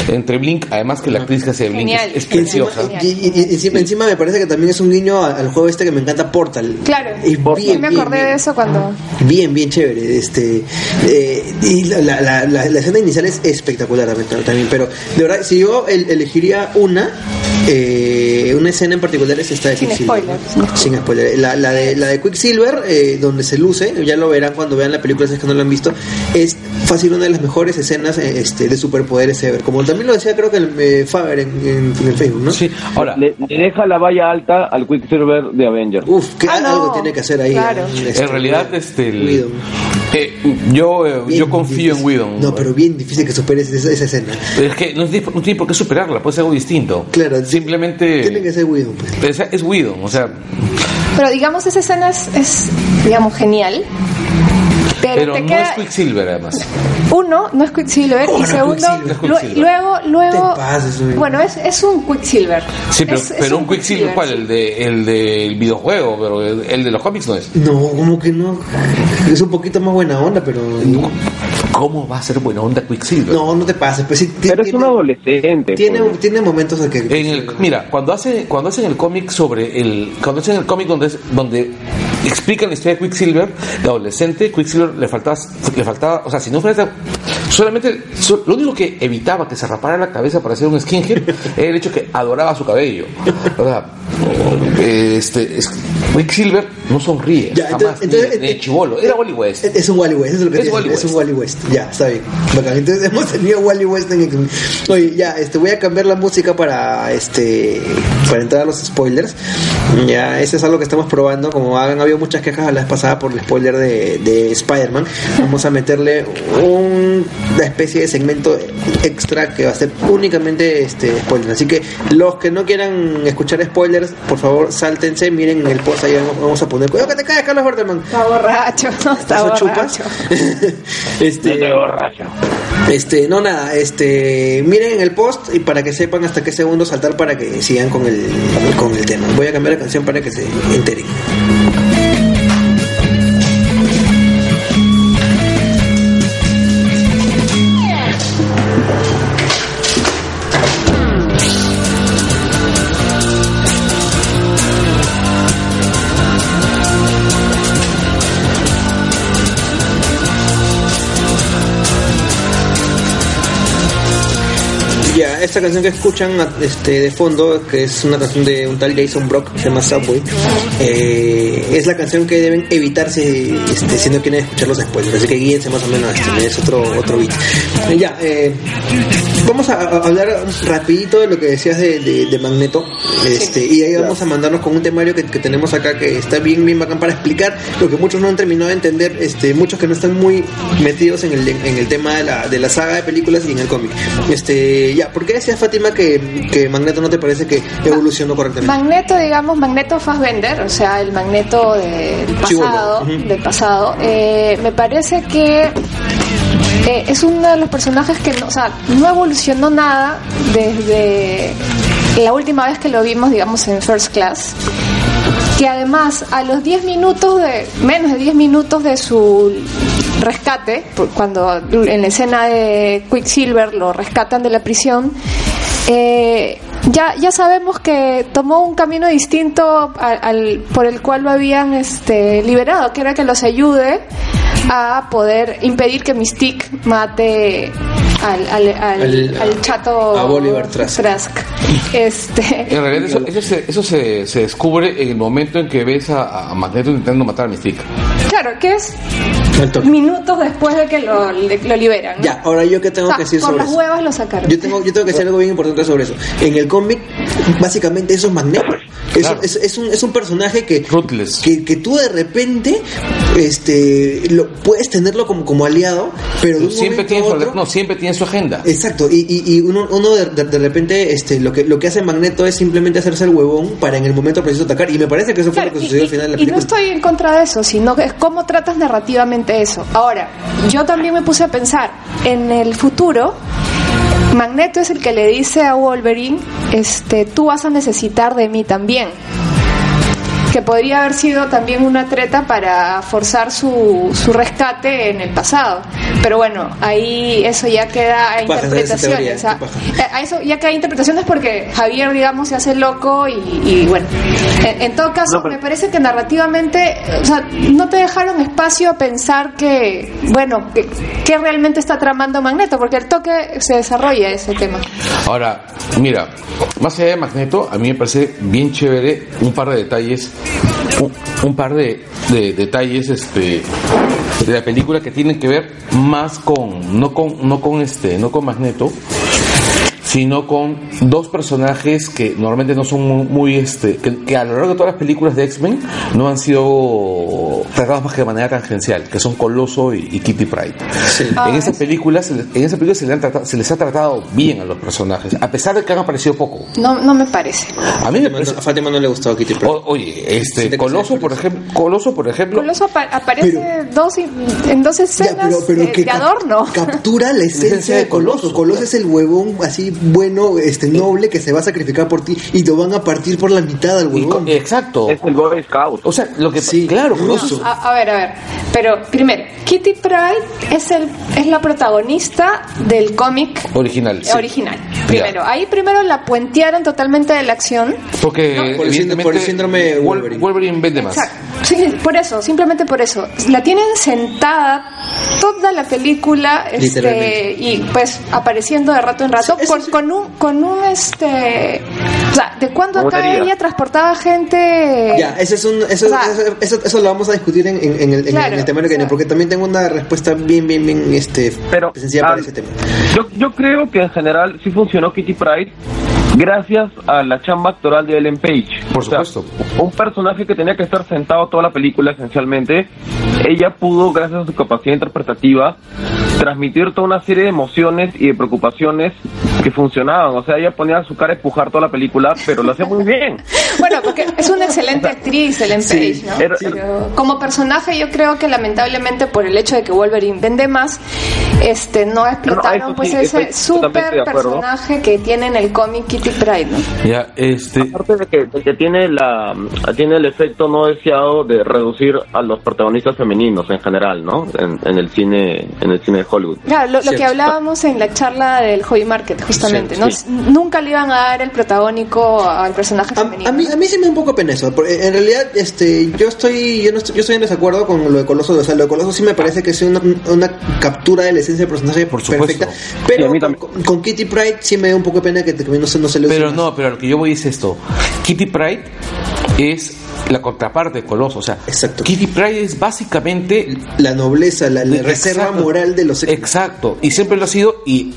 entre Blink, además que la actriz que hace de Blink Genial. es, es encima, preciosa. y- y- y encima, encima me parece que también es un guiño al juego este que me encanta Portal. Claro. Y bien, me acordé bien. de eso cuando. Bien, bien chévere. Este, eh, y la, la, la, la- escena inicial es espectacular también, también, Pero de verdad, si yo el- elegiría una, eh, una escena en particular es esta de Sin Quicksilver. spoiler, Sin spoiler. La, la, de, la de Quicksilver, eh, donde se luce, ya lo verán cuando vean la película, si es que no lo han visto, es fácil una de las mejores escenas eh, este, de superpoderes ever. Como también lo decía, creo que el, eh, Faber en, en- en el Facebook, ¿no? Sí, ahora, Le, le deja la valla alta al Quicksilver de Avengers. Uf, que Ah, no. algo tiene que hacer ahí. Claro. eh, este, en realidad, este, el- Whedon. eh, yo, eh, yo confío difícil. en Whedon. No, pero bien difícil que superes esa, esa escena. Es que no, tiene- no tiene por qué superarla, puede ser algo distinto. Claro, simplemente Tiene que ser Whedon, pues. es, es Whedon, o sea, Pero digamos, esa escena es, es, digamos, genial. Pero, pero te no queda. es Quicksilver además. Uno, no es Quicksilver. ¿Cómo Y segundo, Quicksilver? Quicksilver. luego, luego. Te pases, bueno, es, es un Quicksilver. Sí, pero, Es- es pero un Quicksilver, ¿cuál? El, de, el del videojuego, pero el, el de los cómics no es. No, como que no. Es un poquito más buena onda, pero. No, ¿Cómo va a ser buena onda Quicksilver? no, no te pases. Pues sí, ti- Pero es un adolescente. tiene, pues. tiene momentos en que. En el, mira, cuando hace, cuando hacen el cómic sobre el, cuando hacen el cómic donde es- donde explican la historia de Quicksilver, de adolescente, Quicksilver le faltaba, le faltaba, o sea, si no fuera solamente, so- lo único que evitaba que se rapara la cabeza para ser un skinhead era el hecho que adoraba su cabello. O sea, este, es- Quicksilver no sonríe Ya, jamás, entonces- ni, ni de chivolo, era Wally West. Es, un Wally West, eso es lo que Es te Wally es un West. Wally West. Ya, está bien. Bacán. Entonces <laughs> hemos tenido Wally West en X-Men. Oye, ya, este, voy a cambiar la música para este para entrar a los spoilers. Ya, ese es algo que estamos probando. Como han habido muchas quejas a la vez pasada por el spoiler de, de Spider-Man, vamos a meterle un- una especie de segmento extra que va a ser únicamente este spoiler. Así que los que no quieran escuchar spoilers, por favor, sáltense, miren en el post ahí vamos, vamos a poner. Cuidado que te caes, Carlos Bertelman. Está borracho, <laughs> no está ¿Eso borracho. chupas? <laughs> este, borracho. este, no nada, este, miren en el post y para que sepan hasta qué segundo saltar para que sigan con el, con el tema. Voy a cambiar la canción para que se enteren. Esta canción que escuchan este, de fondo, que es una canción de un tal Jason Brock, que se llama Subway, eh, es la canción que deben evitar si, este, si no quieren escuchar los spoilers. Así que guíense más o menos, este, es otro, otro beat. Eh, Ya, eh, vamos a, a hablar rapidito de lo que decías de, de- de Magneto, este, y ahí vamos a mandarnos con un temario que, que tenemos acá que está bien, bien bacán para explicar lo que muchos no han terminado de entender, este, muchos que no están muy metidos en el, en el tema de la, de la saga de películas y en el cómic. Este, ya, ¿por qué decías Fátima que, que Magneto no te parece que evolucionó correctamente? Magneto, digamos, Magneto Fassbender, o sea, el Magneto del pasado, del pasado, eh, me parece que eh, es uno de los personajes que no, o sea, no evolucionó nada desde la última vez que lo vimos, digamos, en First Class. Que además, a los 10 minutos de, menos de 10 minutos de su rescate, cuando en la escena de Quicksilver lo rescatan de la prisión, eh, ya, ya sabemos que tomó un camino distinto al, al- por el cual lo habían este, liberado, que era que los ayude a poder impedir que Mystique mate al, al, al- Al- al chato a Bolivar Trask. <laughs> Este, En realidad eso, eso, se, eso se, se descubre en el momento en que ves a, a Magneto intentando matar a Mystique. claro, que es minutos después de que lo, de- lo liberan. ¿no? Ya, ahora yo qué tengo O sea, que decir por sobre las eso. huevas lo sacaron. Yo tengo, yo tengo que decir algo bien importante sobre eso. En el cómic, básicamente eso es Magneto. Claro. es, es un, es un personaje que, Ruthless. que, que tú de repente este, lo, puedes tenerlo como, como aliado, pero de un Siempre tiene, su, otro- no, siempre tiene su agenda. Exacto, y, y, y uno, uno de, de- de repente este, lo, que, lo que hace Magneto es simplemente hacerse el huevón para en el momento preciso atacar. Y me parece que eso fue Claro, lo que sucedió y, al final de la y no película. estoy en contra de eso, sino que es cómo tratas narrativamente eso. Ahora, yo también me puse a pensar, en el futuro, Magneto es el que le dice a Wolverine, este, tú vas a necesitar de mí también. Que podría haber sido también una treta para forzar su, su rescate en el pasado. Pero bueno, ahí eso ya queda a interpretaciones. Eh, A eso ya queda interpretaciones porque Javier, digamos, se hace loco y, y bueno. En, en todo caso, No, pero- me parece que narrativamente, o sea, no te dejaron espacio a pensar que, bueno, que, que realmente está tramando Magneto, porque el toque se desarrolla ese tema. Ahora, mira, más allá de Magneto, a mí me parece bien chévere un par de detalles, un, par de, de detalles este, de la película que tienen que ver más con, no con, no con este, no con Magneto, sino con dos personajes que normalmente no son muy, muy, este, que, que a lo largo de todas las películas de X-Men no han sido tratados más que de manera tangencial, que son Coloso y, y Kitty Pryde. Ah, en esa es- película, se les, en esa película se, le han tratado- se les ha tratado bien a los personajes, a pesar de que han aparecido poco. No, no me parece. A mí me A parece, Fátima no le gustó Kitty Pryde. o- oye, este Coloso por ejemplo, Coloso por ejemplo, Coloso apa- aparece dos y- en dos Ya, escenas de, que de cap- adorno. captura la esencia de Coloso. Coloso es el huevón así bueno, este noble que se va a sacrificar por ti y lo van a partir por la mitad al huevón. exacto. Es el Boy Scout. O sea, lo que Sí, claro, ruso. A, a ver, a ver. Pero primero, Kitty Pryde es el es la protagonista del cómic original. sí. original. Primero, ahí primero la puentearon totalmente de la acción. Porque No, por el por el síndrome Wolverine. Wolverine vende más. Exacto. Sí, por eso, simplemente por eso. La tienen sentada toda la película este, y pues apareciendo de rato en rato Sí, con, un con un este o sea, de cuándo acá Botería. ella transportaba gente Ya, ese es un, eso, O sea, eso, eso- eso lo vamos a discutir en, en- en el, en Claro, el tema que viene, porque también tengo una respuesta bien, bien, bien este, Pero, sencilla para ah, ese tema. Yo, yo creo que en general sí funcionó Kitty Pride gracias a la chamba actoral de Ellen Page. Por O sea, supuesto. un personaje que tenía que estar sentado toda la película esencialmente, ella pudo, gracias a su capacidad interpretativa, transmitir toda una serie de emociones y de preocupaciones que funcionaban. O sea, ella ponía su cara a empujar toda la película, pero lo hacía muy bien. <laughs> Bueno, porque es una excelente actriz, Ellen Page, Sí, ¿no? era- Pero como personaje, yo creo que lamentablemente por el hecho de que Wolverine vende más, este, no explotaron eso pues sí, ese acuerdo. personaje que tiene en el cómic Kitty Pryde, ¿no? Ya, este, Aparte de que, de que tiene la tiene el efecto no deseado de reducir a los protagonistas femeninos en general, ¿no? En, en el cine en el cine de Hollywood. Claro, lo, lo que hablábamos en la charla del Hobby Market, justamente, Sí, ¿no? sí. Nunca le iban a dar el protagónico al personaje A, femenino. a mí, a mí sí me da un poco pena eso. porque En realidad, este, yo estoy, yo no estoy, yo estoy en desacuerdo con lo de Coloso. O sea, lo de Coloso sí me parece que es una, una captura de la esencia del personaje Por supuesto. perfecta. Pero a mí con, también. con Kitty Pride sí me da un poco de pena que, que no se, no se le pero más. no, pero a lo que yo voy es esto. Kitty Pride es la contraparte de Coloso, o sea, Exacto. Kitty Pride es básicamente La nobleza, la, reserva exacto, moral de los Exacto, y siempre lo ha sido y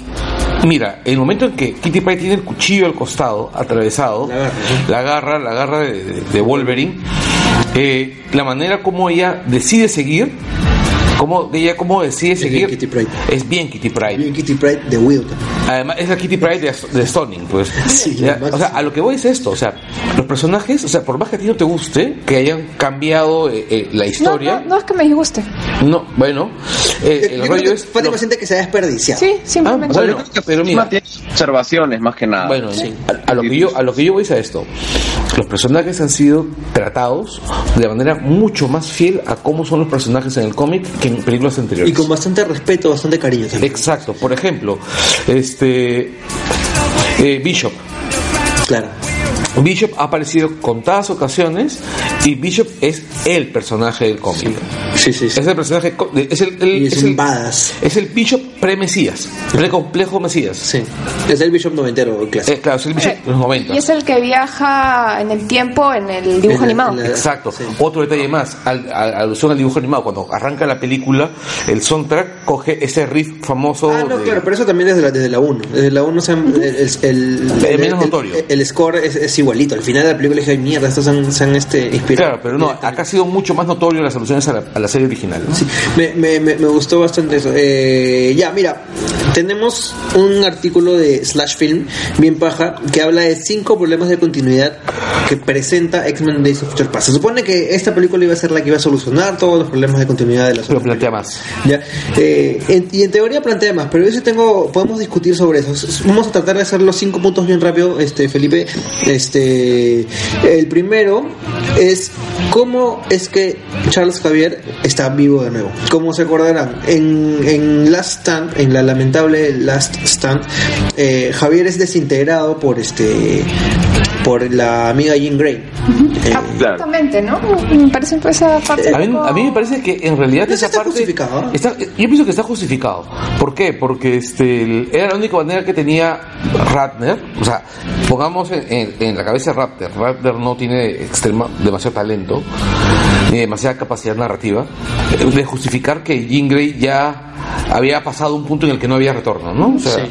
mira, el momento en que Kitty Pryde tiene el cuchillo al costado, atravesado, La agarra, la agarra, la agarra de, de- de Wolverine, eh, la manera como ella decide seguir, como ella como decide bien seguir, Kitty Pryde. es bien Kitty Pryde. Bien Kitty Pride de Will. Además, es la Kitty Pryde de, de Stoning, pues. Sí, Ya, o sea, a lo que voy es esto, o sea, los personajes, o sea, por más que a ti no te guste, que hayan cambiado eh, eh, la no, historia, no, no es que me disguste. no, bueno, eh, Yo el creo rollo que es... Fátima lo- siente que se ha desperdiciado. Sí, simplemente. Ah, bueno, pero mira, tiene observaciones más que nada. Bueno, a, a lo que yo a lo que yo voy es a esto. Los personajes han sido tratados de manera mucho más fiel a cómo son los personajes en el cómic que en películas anteriores. Y con bastante respeto, bastante cariño también. Exacto. Por ejemplo, este eh, Bishop. Claro. Bishop ha aparecido contadas ocasiones y Bishop es el personaje del cómic. Sí, sí, sí. Es el personaje, es el, el- Y es es un el- badass. es el Bishop pre-Mesías, pre-complejo Mesías. Sí. Es el Bishop noventero clásico. Eh, claro, es el Bishop de los 90. Y es el que viaja en el tiempo en el dibujo En la- animado. en la- Exacto. Sí. Otro detalle más, al, al- alusión al dibujo animado, cuando arranca la película, el soundtrack coge ese riff famoso. Ah, no, de- claro, pero eso también desde la, desde la 1. Desde la 1 se han- el, el, el- Es menos el- notorio. el- el score es, es igualito. Al final de la película dije, "Ay, mierda, estos se han, se han, este, inspirado. Claro, pero no, acá ha sido mucho más notorio las alusiones a la, a la serie original. ¿no? Sí, me, me, me, me gustó bastante eso. Eh, ya, mira, tenemos un artículo de Slash Film, bien paja, que habla de cinco problemas de continuidad que presenta X-Men Days of Future Past. Se supone que esta película iba a ser la que iba a solucionar todos los problemas de continuidad de las Pero plantea más. Ya, eh, en- y en teoría plantea más, pero yo sí tengo, podemos discutir sobre eso. Vamos a tratar de hacer los cinco puntos bien rápido, este Felipe. Este, el primero es cómo es que Charles Javier está vivo de nuevo. Como se acordarán, en, en Last Stand, en la lamentable Last Stand, eh, Javier es desintegrado por este por la amiga Jean Grey. Eh, Exactamente, ¿no? Me parece pues esa parte. A mí, a mí me parece que en realidad No esa está parte justificado, está- yo pienso que está justificado. ¿Por qué? Porque este era la única manera que tenía Ratner, o sea, pongamos en, en- en la cabeza de Ratner. Ratner no tiene extrema, demasiado talento ni demasiada capacidad narrativa de justificar que Jean Grey ya había pasado un punto en el que no había retorno, ¿no? O sea, Sí,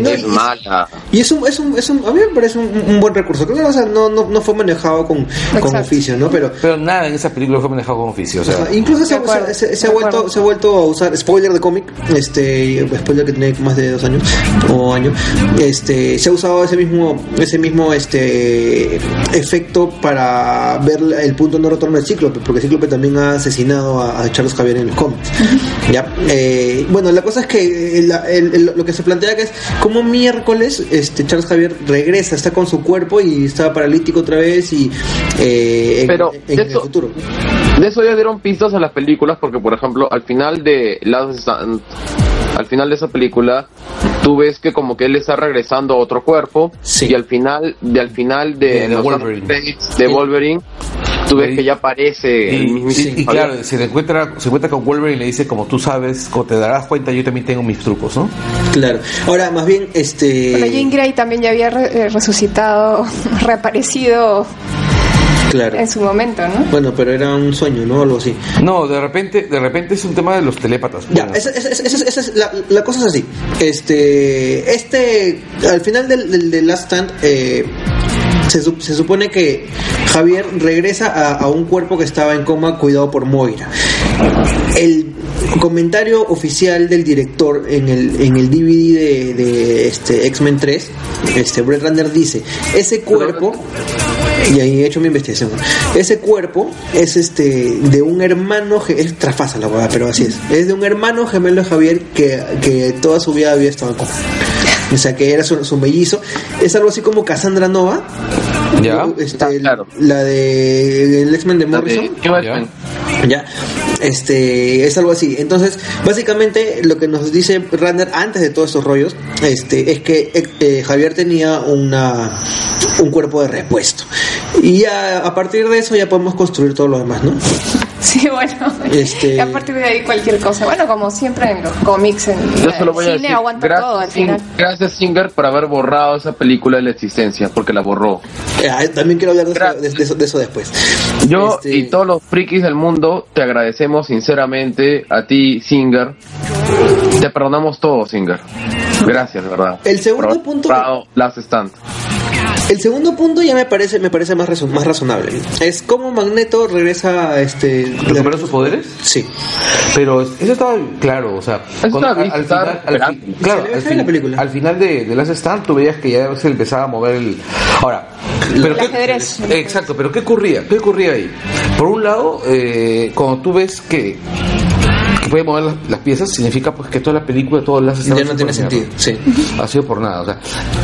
no, es y- mala. Y es un, es un, es un, a mí me parece un, un buen recurso. Claro, o sea, no, no, no fue manejado con, con oficio, ¿no? Pero pero nada en esa película fue manejado con oficio, o sea, incluso se, De acuerdo, se- se- se ha de vuelto se ha vuelto a usar spoiler de cómic este spoiler que tiene más de dos años o año este se ha usado ese mismo ese mismo este efecto para ver el punto no retorno del Cíclope porque Cíclope también ha asesinado a, a Charles Javier en los cómics ya Eh, bueno la cosa es que la- el- el- lo que se plantea que es como miércoles este Charles Javier regresa está con su cuerpo y está paralítico otra vez y eh, en- Pero en, el esto- futuro De eso ya dieron pistas a las películas porque, por ejemplo, al final de Last Stand, al final de esa película, tú ves que como que él está regresando a otro cuerpo Sí. y al final de al final de, De- de los Wolverine. credits de Wolverine, tú ves que ya aparece el Y, mismísimo y- y Javier. claro, se le encuentra, se encuentra con Wolverine y le dice, como tú sabes, como te darás cuenta, yo también tengo mis trucos, ¿no? Claro. Ahora, más bien, este. Bueno, Jean Grey también ya había re- eh, resucitado, <laughs> reaparecido Claro. en su momento, ¿no? Bueno, pero era un sueño, ¿no? Algo así. No, de repente, de repente es un tema de los telépatas. Ya, Bueno, esa, esa- esa- esa- esa es la, la cosa es así. Este. Este. Al final del, del, del Last Stand. eh, se, se supone que Javier regresa a, a un cuerpo que estaba en coma cuidado por Moira. El comentario oficial del director en el, en el DVD de, de este X-Men 3, este Brett Runner dice, ese cuerpo, y ahí he hecho mi investigación, ese cuerpo es este de un hermano, es trafasa la hueá, pero así es, es de un hermano gemelo de Javier que, que toda su vida había estado en coma. O sea, que era su, su mellizo. Es algo así como Cassandra Nova. Ya. Este, Ah, claro. La de el X-Men de Morrison. Ya, este, es algo así. Entonces, básicamente lo que nos dice Runner antes de todos estos rollos, este, es que eh, eh, Javier tenía una un cuerpo de repuesto. Y ya a partir de eso ya podemos construir todo lo demás, ¿no? <laughs> Sí, bueno. Este- Y a partir de ahí cualquier cosa. Bueno, como siempre en los cómics, en Yo el solo voy a cine aguanta gracias, todo al final. gracias Singer por haber borrado esa película de la existencia, porque la borró. Eh, también quiero hablar de eso, Gracias. de- de eso- de eso después. Yo Este, y todos los frikis del mundo te agradecemos sinceramente a ti, Singer. Te perdonamos todo, Singer. Gracias, de verdad. El segundo Por punto- Last Stand. El segundo punto ya me parece me parece más, razo- más razonable. Es cómo Magneto regresa este ¿Recupera sus poderes? Sí. Pero eso estaba claro, o sea, estaba al, final, al, claro, Se la película. final de, de Last Stand tú veías que ya se empezaba a mover el... Ahora, pero El ¿qué- ajedrez. Exacto, pero ¿qué ocurría? ¿Qué ocurría ahí? Por un lado, eh, cuando tú ves que puede mover las, las piezas, significa pues que toda la película, todo Last Stand... Ya no tiene sentido. Sí. Ha sido por nada, o sea,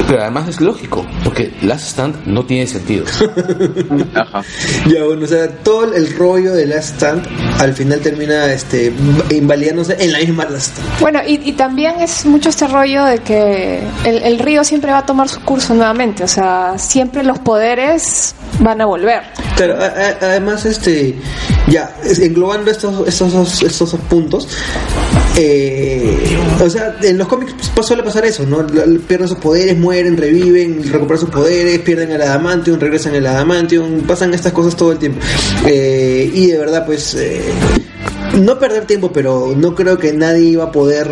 pero además es lógico, porque Last Stand no tiene sentido. <laughs> Ajá. Ya, bueno, o sea, todo el rollo de Last Stand al final termina este invalidándose en la misma Last Stand. Bueno, y, y también es mucho este rollo de que el, el río siempre va a tomar su curso nuevamente, o sea, siempre los poderes van a volver. Claro, a- a- además, este, ya, es- englobando estos, estos, dos, estos dos eh, o sea, en los cómics pues, suele pasar eso, ¿no? Pierden sus poderes, mueren, reviven, recuperan sus poderes, pierden el adamantium, regresan el adamantium, pasan estas cosas todo el tiempo. Eh, y de verdad, pues, eh, no perder tiempo, pero no creo que nadie iba a poder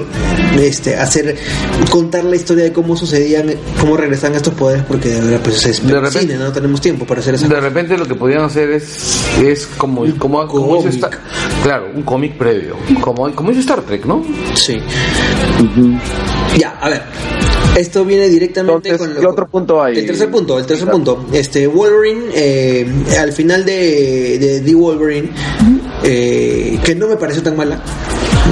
este, hacer, contar la historia de cómo sucedían, cómo regresan estos poderes, porque de verdad, pues es De repente- cine, no tenemos tiempo para hacer eso. De repente lo que podían hacer es, es como, como, como hizo. Star- claro, un cómic previo, como, como hizo Star Trek, ¿no? Sí. Ya, a ver. Esto viene directamente Entonces, con ¿qué otro punto hay? El tercer punto, el tercer punto. Este Wolverine, eh, al final de, de The Wolverine, eh, que no me pareció tan mala,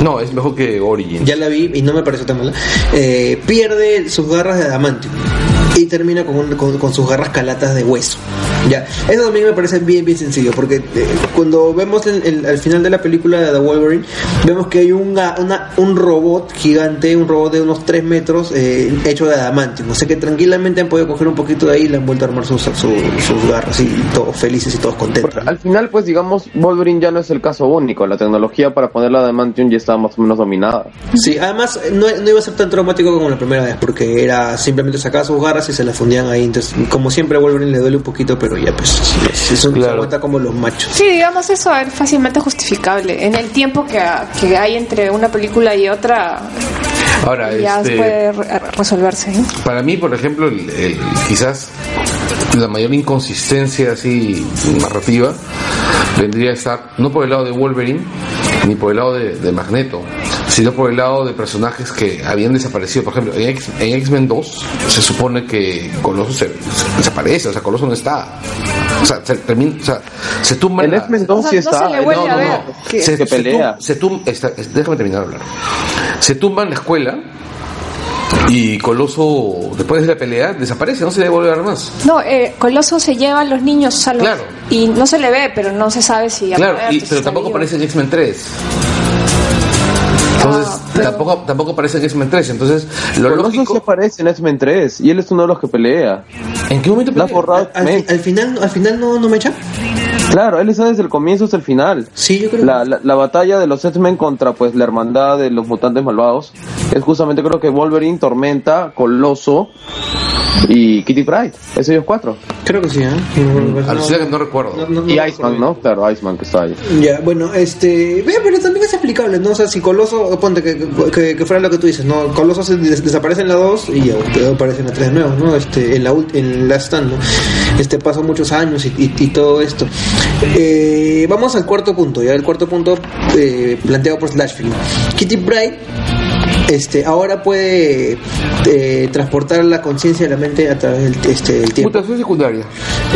No, es mejor que Origin. ya la vi y no me pareció tan mala, eh, pierde sus garras de adamantium. Y termina con, un- con, con sus garras calatas de hueso. Ya, eso también me parece bien, bien sencillo, porque eh, cuando vemos el- el- al final de la película de The Wolverine, vemos que hay una, una- un robot gigante, un robot de unos 3 metros eh, hecho de adamantium. O sea que tranquilamente han podido coger un poquito de ahí y le han vuelto a armar sus, sus, sus garras y todos felices y todos contentos. Porque al final, pues digamos, Wolverine ya no es el caso único. La tecnología para ponerla de Mantium ya estaba más o menos dominada. Sí, además no, no iba a ser tan traumático como la primera vez, porque era simplemente sacar sus garras y se las fundían ahí. Entonces, como siempre, a Wolverine le duele un poquito, pero ya pues es, es un, se Claro. aguanta como los machos. Sí, digamos eso es fácilmente justificable. En el tiempo que, que hay entre una película y otra, Ahora, ya este, puede re- resolverse. ¿eh? para mí, por ejemplo, el, el- quizás la mayor inconsistencia así narrativa vendría a estar no por el lado de Wolverine ni por el lado de, de Magneto, sino por el lado de personajes que habían desaparecido. Por ejemplo, en, X- en X-Men 2 se supone que Coloso se, se- desaparece, o sea, Coloso no está. O sea, se, termina, o sea, se tumba En la- X-Men O 2 sea, sí no se está. le vuelve no, a no, no. Que- se, que se pelea. tum- se tum- está- es- déjame terminar de hablar. Se tumba en la escuela y Coloso, después de la pelea, desaparece, no se le vuelve a ver más. No, eh, Coloso se lleva a los niños sea, los- Claro. y no se le ve, pero no se sabe si Claro, y- pero tampoco vivo. aparece en X-Men 3. Entonces, Ah, pero- tampoco, tampoco aparece en X-Men 3. Entonces, lo lógico. sí aparece en X-Men 3 y él es uno de los que pelea. ¿En qué momento La pelea? Al, fi- al final, al final no, no me echa. Claro, él está desde el comienzo hasta el final. Sí, yo creo. La, la, la batalla de los X-Men contra pues la hermandad de los mutantes malvados es justamente creo que Wolverine, Tormenta, Coloso y Kitty Pryde. Es ellos cuatro. Creo que sí, ¿eh? No, no, Alucina que no recuerdo. no, no, no Y Iceman, ¿no? Claro, Iceman que está ahí. Ya, bueno, este. Ve, pero también es explicable, ¿no? O sea, si Coloso, ponte que, que, que fuera lo que tú dices, ¿no? Coloso se des- desaparece en la 2 y aparece en la 3 de nuevo, ¿no? Este, en la, ult- en la stand, ¿no? Este, pasó muchos años y, y- y todo esto. Eh, vamos al cuarto punto, ya el cuarto punto eh, planteado por Slashfield. Kitty Bright este, ahora puede eh, transportar la conciencia de la mente a través del, este, del tiempo. Mutación secundaria.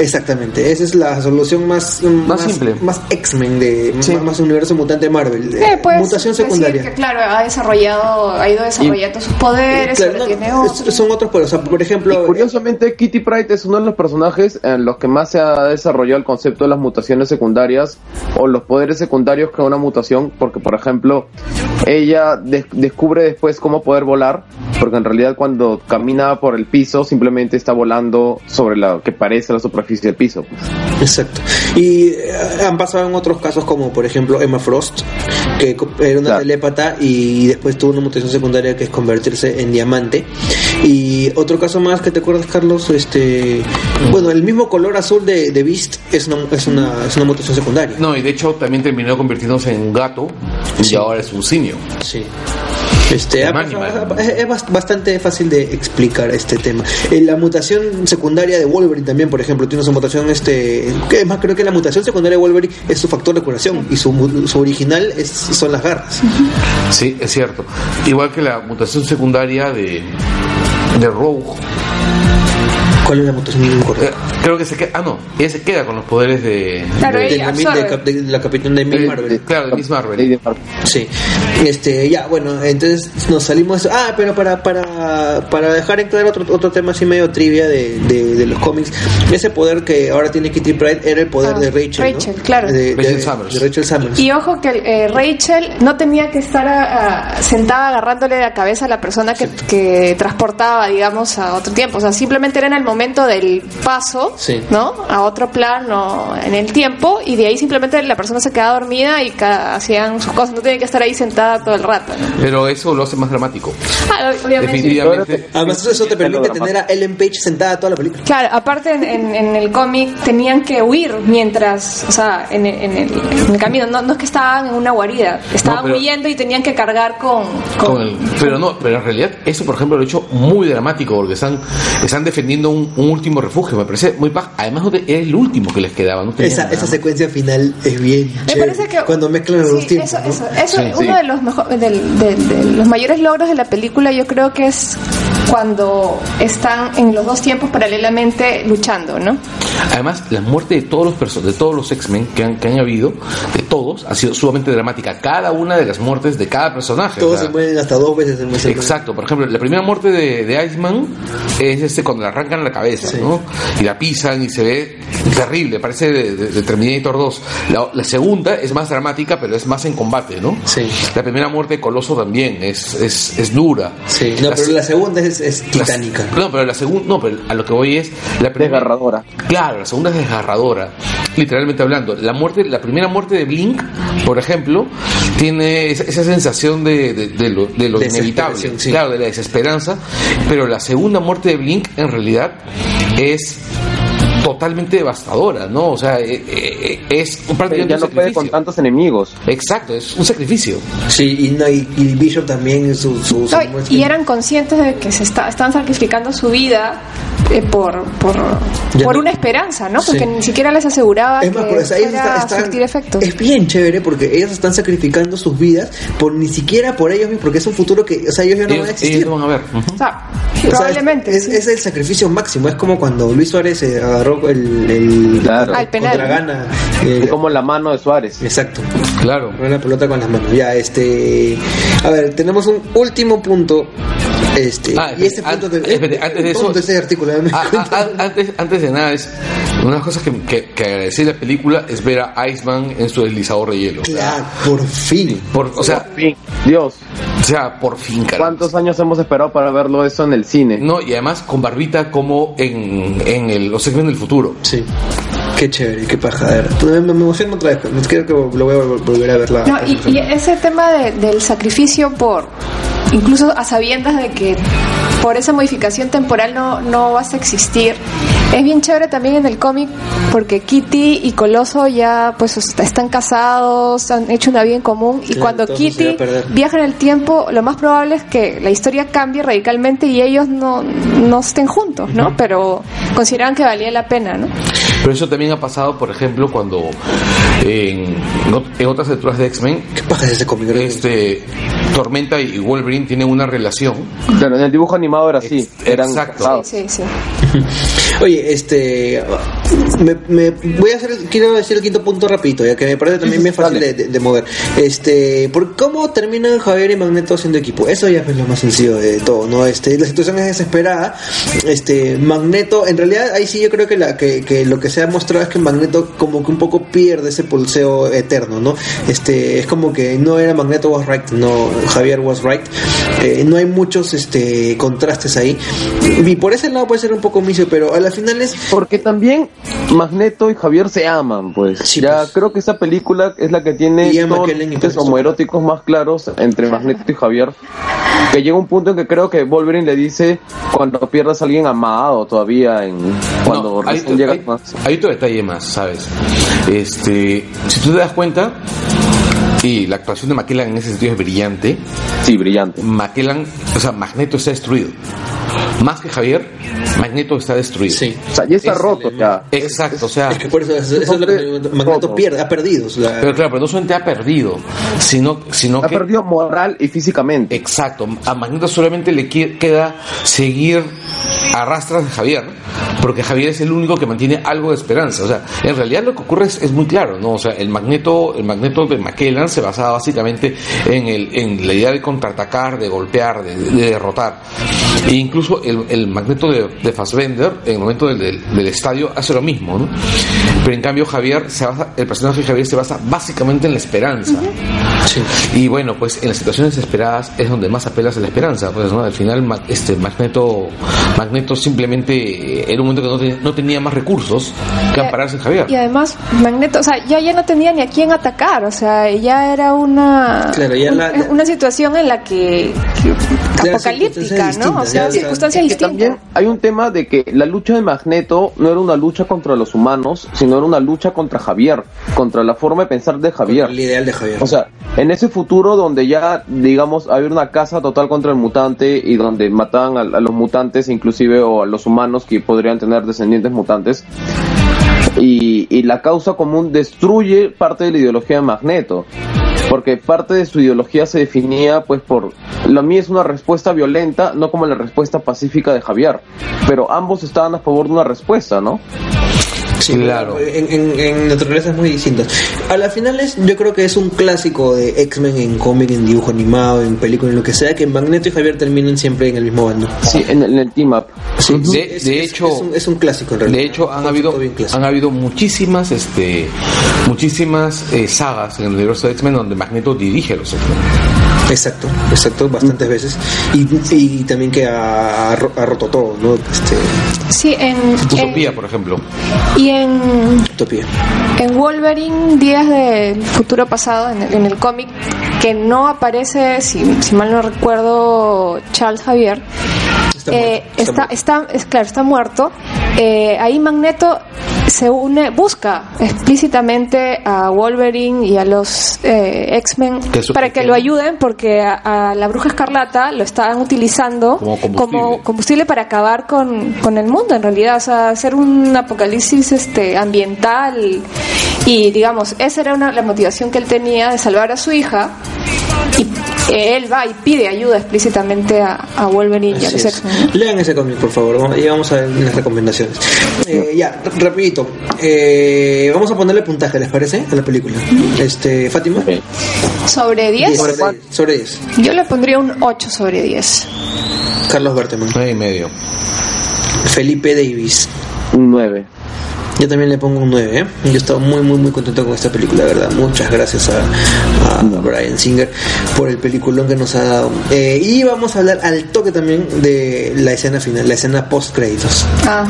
Exactamente, esa es la solución más, más, simple. más X-Men de Sí. más, más universo mutante de Marvel. Eh, puedes Mutación decir secundaria. que, claro, ha desarrollado, ha ido desarrollando sus poderes, Claro, no, tiene otros. son otros poderes. O sea, por Y ejemplo, curiosamente, Kitty Pryde es uno de los personajes en los que más se ha desarrollado el concepto de las mutaciones secundarias o los poderes secundarios que una mutación, porque por ejemplo, ella des- descubre después cómo poder volar, porque en realidad cuando camina por el piso simplemente está volando sobre la que parece la superficie del piso. pues. Exacto. Y eh, han pasado en otros casos como por ejemplo Emma Frost, que era una Claro. telépata y después tuvo una mutación secundaria que es convertirse en diamante. Y otro caso más que te acuerdas, Carlos, este, bueno, el mismo color azul de, de Beast es una, es una, es una mutación secundaria. No, y de hecho también terminó convirtiéndose en un gato Sí. y ahora es un simio. Sí. Este, ha Animal, pasado- animal. es es bast- bastante fácil de explicar este tema. Eh, la mutación secundaria de Wolverine también, por ejemplo, tiene su mutación, este, que es más, creo que la mutación secundaria de Wolverine es su factor de curación y su, su original es, son las garras. Sí, es cierto. Igual que la mutación secundaria de, de Rogue. ¿Cuál es la mutación? No acuerdo. Eh, creo que se queda. Ah, no, ella se queda con los poderes de. Claro, de- De, ella la, de, de la capitán de Emil de- Marvel. de- claro, de Miss Marvel. Sí, este, ya, bueno, entonces nos salimos. Ah, pero para, para, para dejar en claro otro, otro tema así medio trivia de, de, de los cómics, ese poder que ahora tiene Kitty Pryde era el poder Ah, de Rachel. ¿no? Rachel, claro. De, de- Rachel Summers. de Rachel Summers. Y ojo que eh, Rachel no tenía que estar ah, sentada agarrándole la cabeza a la persona que, que transportaba, digamos, a otro tiempo. O sea, simplemente era en el momento del paso, Sí. ¿no? A otro plano en el tiempo y de ahí simplemente la persona se quedaba dormida y ca- hacían sus cosas. No tenía que estar ahí sentada todo el rato, ¿no? Pero eso lo hace más dramático. Ah, obviamente. Definitivamente. Además, eso, te permite tener a Ellen Page sentada toda la película. Claro, aparte en, en- en el cómic tenían que huir mientras, o sea, en, el- en el, en el camino. No, no es que estaban en una guarida, estaban No, pero- huyendo y tenían que cargar con... con- Con el- pero no, pero en realidad eso, por ejemplo, lo he hecho muy dramático porque están, están defendiendo un, un último refugio. Me parece muy paja. Además, era el último que les quedaba. No Esa, esa secuencia final es bien Me chévere. parece que Cuando mezclan los Sí, dos tiempos. Eso, ¿no? eso, eso Sí, uno sí. de los mejor- de los mayores logros de la película, yo creo que es cuando están en los dos tiempos paralelamente luchando, ¿no? Además, la muerte de todos los de todos los X-Men que han, que han habido, de todos, ha sido sumamente dramática. Cada una de las muertes de cada personaje. o Todos sea, se mueren hasta dos veces en ese Exacto, por ejemplo, la primera muerte de, de Iceman es este cuando le arrancan la cabeza, Sí. ¿no? Y la pisan y se ve terrible, parece de, de- de Terminator 2. La, la segunda es más dramática, pero es más en combate, ¿no? Sí. La primera muerte de Coloso también es, es, es dura. Sí, no, La pero la segunda es, es la- titánica. No, pero la segunda, no, pero a lo que voy es la primera Desgarradora. Claro, la segunda es desgarradora, literalmente hablando. La muerte, la primera muerte de Blink, por ejemplo, tiene esa, esa sensación de, de- de lo, de lo inevitable, sí. claro, de la desesperanza. Pero la segunda muerte de Blink, en realidad, es totalmente devastadora, ¿no? O sea, eh, eh, es prácticamente Ya no un puede con sacrificio. tantos enemigos. Exacto, es un sacrificio. Sí, y, no, y, y Bishop también, su, su, su No, y eran conscientes de que se está, están sacrificando su vida eh, por, por, por no- una esperanza, ¿no? Porque Sí. ni siquiera les aseguraba Es que más, eso ellos fuera están- a están- surtir efectos. es bien chévere porque ellos están sacrificando sus vidas por ni siquiera por ellos mismos, porque es un futuro que, o sea, ellos ya no ellos, van a existir. ellos van a ver. Ujú. O sea, O sea, probablemente. es, sí. es el sacrificio máximo. Es como cuando Luis Suárez eh, agarró el, el Claro. Al penal. contra Gana. eh, como la mano de Suárez. Exacto. Claro. La pelota con las manos. Ya, este. A ver, tenemos un último punto. Este. Ah, y este punto. an- espérate, antes de eso- punto ese artículo. Ah, ah, antes, antes de nada, es una de las cosas que, que, que agradecí de la película es ver a Iceman en su deslizador de hielo. Claro, por fin. por, o, sea, Fin. Dios, o sea, por fin, cara. ¿cuántos años hemos esperado para verlo eso en el cine? No, y además con barbita como en, en el, los X-Men del futuro. Sí. Qué chévere, qué paja. Me, me emociona otra vez. Creo que lo voy a vol- volver a ver la. No, y, y ese tema de- del sacrificio por, incluso a sabiendas de que por esa modificación temporal no, no vas a existir, es bien chévere también en el cómic porque Kitty y Coloso ya pues est- están casados, han hecho una vida en común y Claro, cuando Kitty viaja en el tiempo, lo más probable es que la historia cambie radicalmente y ellos no, no estén juntos, ¿no? Pero consideraban que valía la pena, ¿no? Pero eso también ha pasado, por ejemplo, cuando en, en otras alturas de X-Men, Qué paja es ese cómic. este, Tormenta y Wolverine tienen una relación. Claro, en el dibujo animado era así. Ex- Eran exacto. casados. Sí, sí. <laughs> Oye, este. Me, me- voy a hacer. Quiero decir el quinto punto rapidito, ya que me parece también bien fácil de, de- de mover. Este. ¿Por cómo terminan Javier y Magneto haciendo equipo? Eso ya es lo más sencillo de todo, ¿no? Este. La situación es desesperada. Este. Magneto. En realidad, ahí sí yo creo que, la, que, que lo que se ha mostrado es que Magneto, como que un poco pierde ese pulseo eterno, ¿no? Este. Es como que no era Magneto was right, no. Javier was right. Eh, no hay muchos este contrastes ahí. Y por ese lado puede ser un poco misio, pero a la final es. Porque también Magneto y Javier se aman, pues. Sí, ya pues. creo que esa película es la que tiene los homoeróticos más claros entre Magneto y Javier. Que llega un punto en que creo que Wolverine le dice cuando pierdas a alguien amado todavía en cuando No, hay, recién llegas hay- más. hay otro detalle más, ¿sabes? Este, si tú te das cuenta, y la actuación de McKellan en ese sentido es brillante, Sí, brillante. McKellan, o sea, Magneto está destruido. Más que Javier, Magneto está destruido. Sí. O sea, ya está Es roto ya. Exacto, o sea, Es que por eso, eso, eso es lo que Magneto Roto. pierde, ha perdido. o sea, pero claro, pero no solamente ha perdido, sino, sino Ha que perdido moral y físicamente. Exacto, a Magneto solamente le que- queda seguir a rastras de Javier, porque Javier es el único que mantiene algo de esperanza. O sea, en realidad lo que ocurre es, es muy claro, ¿no? O sea, el Magneto, el Magneto de McKellan se basaba básicamente en, el, en la idea de contraatacar, de golpear, de, de derrotar. E incluso el, el Magneto de, de Fassbender, en el momento del, del- del estadio, hace lo mismo, ¿no? Pero en cambio Javier se basa, el personaje de Javier se basa básicamente en la esperanza. Y bueno, pues en las situaciones desesperadas es donde más apelas a la esperanza. Pues, ¿no? Al final, este Magneto, Magneto simplemente eh, era un momento que no, te- no tenía más recursos que ampararse en Javier. Y además, Magneto, o sea, ya, ya no tenía ni a quién atacar, o sea, ya era una, Claro, ya un- la- la- una situación en la que, que- Claro, apocalíptica, ¿no? O sea, circunstancias distintas. también hay un tema de que la lucha de Magneto no era una lucha contra los humanos, sino era una lucha contra Javier, contra la forma de pensar de Javier. El ideal de Javier. O sea, en ese futuro donde ya, digamos, había una caza total contra el mutante y donde mataban a, a los mutantes inclusive o a los humanos que podrían tener descendientes mutantes, y, y la causa común destruye parte de la ideología de Magneto. Porque parte de su ideología se definía, pues, por. La mía es una respuesta violenta, no como la respuesta pacífica de Javier. Pero ambos estaban a favor de una respuesta, ¿no? Sí, Claro. En, en, en naturalezas muy distintas. A las finales, yo creo que es un clásico de X-Men en cómic, en dibujo animado, en película, en lo que sea, que Magneto y Javier terminen siempre en el mismo bando. Sí, en, el- en el team up. Sí, De- es, de es- hecho- es un, es un clásico en realidad. De hecho, han habido, han habido muchísimas, este, muchísimas eh, sagas en el universo de X-Men donde Magneto dirige a los X-Men. Exacto, exacto, bastantes veces. Y, y también que ha, ha ro- ha roto todo, ¿no? Este, Sí, en, en- Utopía, por ejemplo. y en, utopía. en Wolverine, Días del Futuro Pasado, en el, en el cómic, que no aparece, si, si mal no recuerdo, Charles Javier, Está eh, muerto, está está, muerto. está, es claro, está muerto. Eh, ahí Magneto se une, busca explícitamente a Wolverine y a los eh, X-Men para que lo ayuden porque a, a la bruja escarlata lo estaban utilizando Como combustible. como combustible para acabar con, con el mundo en realidad, o sea, hacer un apocalipsis este ambiental y digamos, esa era una, la motivación que él tenía de salvar a su hija y eh, él va y pide ayuda explícitamente a, a Wolverine y a Así los es. X-Men. Lean ese cómic, por favor. Vamos- Ya vamos a ver las recomendaciones. Eh, ya, rapidito. Eh, vamos a ponerle puntaje, ¿les parece? A la película. Este, Fátima. Sobre 10, Sobre, sobre 10. yo le pondría un 8 sobre 10. Carlos Berteman. Nueve y medio. Felipe Davis. Un 9. Yo también le pongo un 9. ¿eh? Yo estaba muy, muy, muy contento con esta película, de verdad. Muchas gracias a, a Brian Singer por el peliculón que nos ha dado. Eh, y vamos a hablar al toque también de la escena final, la escena post créditos. Ah.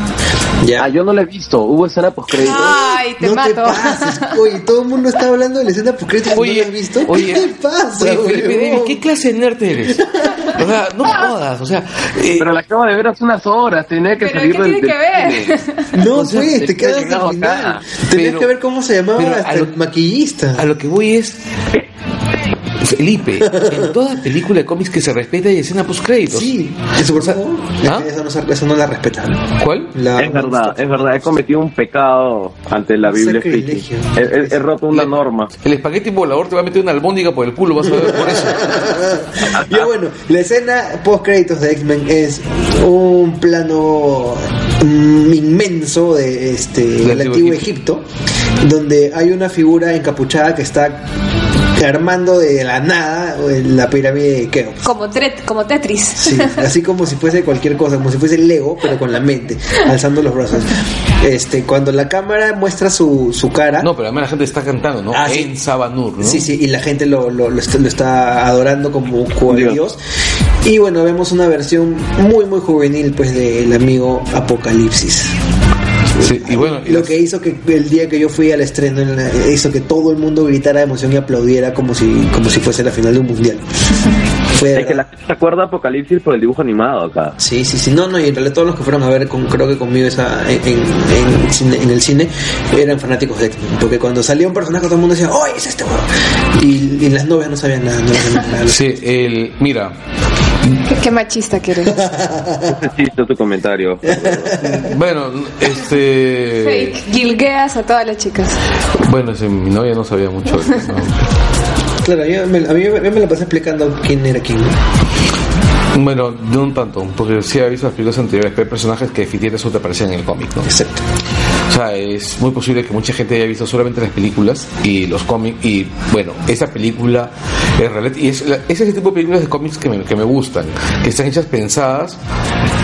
Ya. Ah, yo no la he visto. Hubo escena post crédito. Ay, te no mato. te pases. Oye, todo el mundo está hablando de la escena post créditos. ¿No Oye, la has visto? oye, ¿Qué te pasa, oye, Felipe? Davis, ¿qué clase de nerd eres? O sea, no jodas, o sea, eh, Pero la acabo de ver hace unas horas. Tenía que Pero salir ¿qué del, tiene que ver? cine. No, O sea, pues, te quedas final. acá. Tenías Pero- que ver cómo se llamaba hasta el maquillista. a lo que voy es. Felipe, en toda película de cómics que se respeta hay escena post créditos. Sí, en Super Bowl, ¿Ah? Eso, no, eso no la respetaron. ¿Cuál? La- Es verdad, es verdad. He cometido un pecado ante la Biblia. He, he- he roto una norma. El espagueti volador te va a meter una albóndiga por el culo, vas a ver por eso. <laughs> Ya bueno, la escena post créditos de X-Men es un plano mm, inmenso de este el antiguo antiguo Egipto. Egipto, donde hay una figura encapuchada que está armando de la nada la pirámide de Keops. Como, como Tetris. Sí, así como si fuese cualquier cosa, como si fuese Lego, pero con la mente, alzando los brazos. Este, cuando la cámara muestra su, su cara, No, pero además la gente está cantando, ¿no? Ah, sí. En Sabanur, ¿no? Sí, sí, y la gente lo, lo, lo está, lo está adorando como, como Dios. Dios. Y bueno, vemos una versión muy, muy juvenil, pues, del amigo Apocalipsis. Sí, y bueno, y Lo las- que hizo que el día que yo fui al estreno en la- hizo que todo el mundo gritara de emoción y aplaudiera como si, como si fuese la final de un mundial. Fue de Es que la gente se acuerda de Apocalipsis por el dibujo animado acá. Sí, sí, sí, no, no, y en realidad todos los que fueron a ver, con, creo que conmigo esa, en, en, en cine- en el cine, eran fanáticos de X-Men, porque cuando salía un personaje todo el mundo decía, ¡oh, es este huevo! Y, y las novias no sabían nada, no sabían nada. Sí, el, mira, Qué, qué machista que eres. Ese chiste tu comentario. bueno, este... Fake. Gilgueas a todas las chicas. Bueno, mi novia no sabía mucho de eso, ¿no? Claro, yo me- a mí me, me la pasé explicando quién era quién. Bueno, no un tanto, porque sí había visto las películas anteriores, pero hay personajes que definitivamente te aparecían en el cómic, ¿no? Exacto. O sea, es muy posible que mucha gente haya visto solamente las películas y los cómics. Y bueno, esa película es realidad. Y es, la- es ese tipo de películas de cómics que me, que me gustan, que están hechas pensadas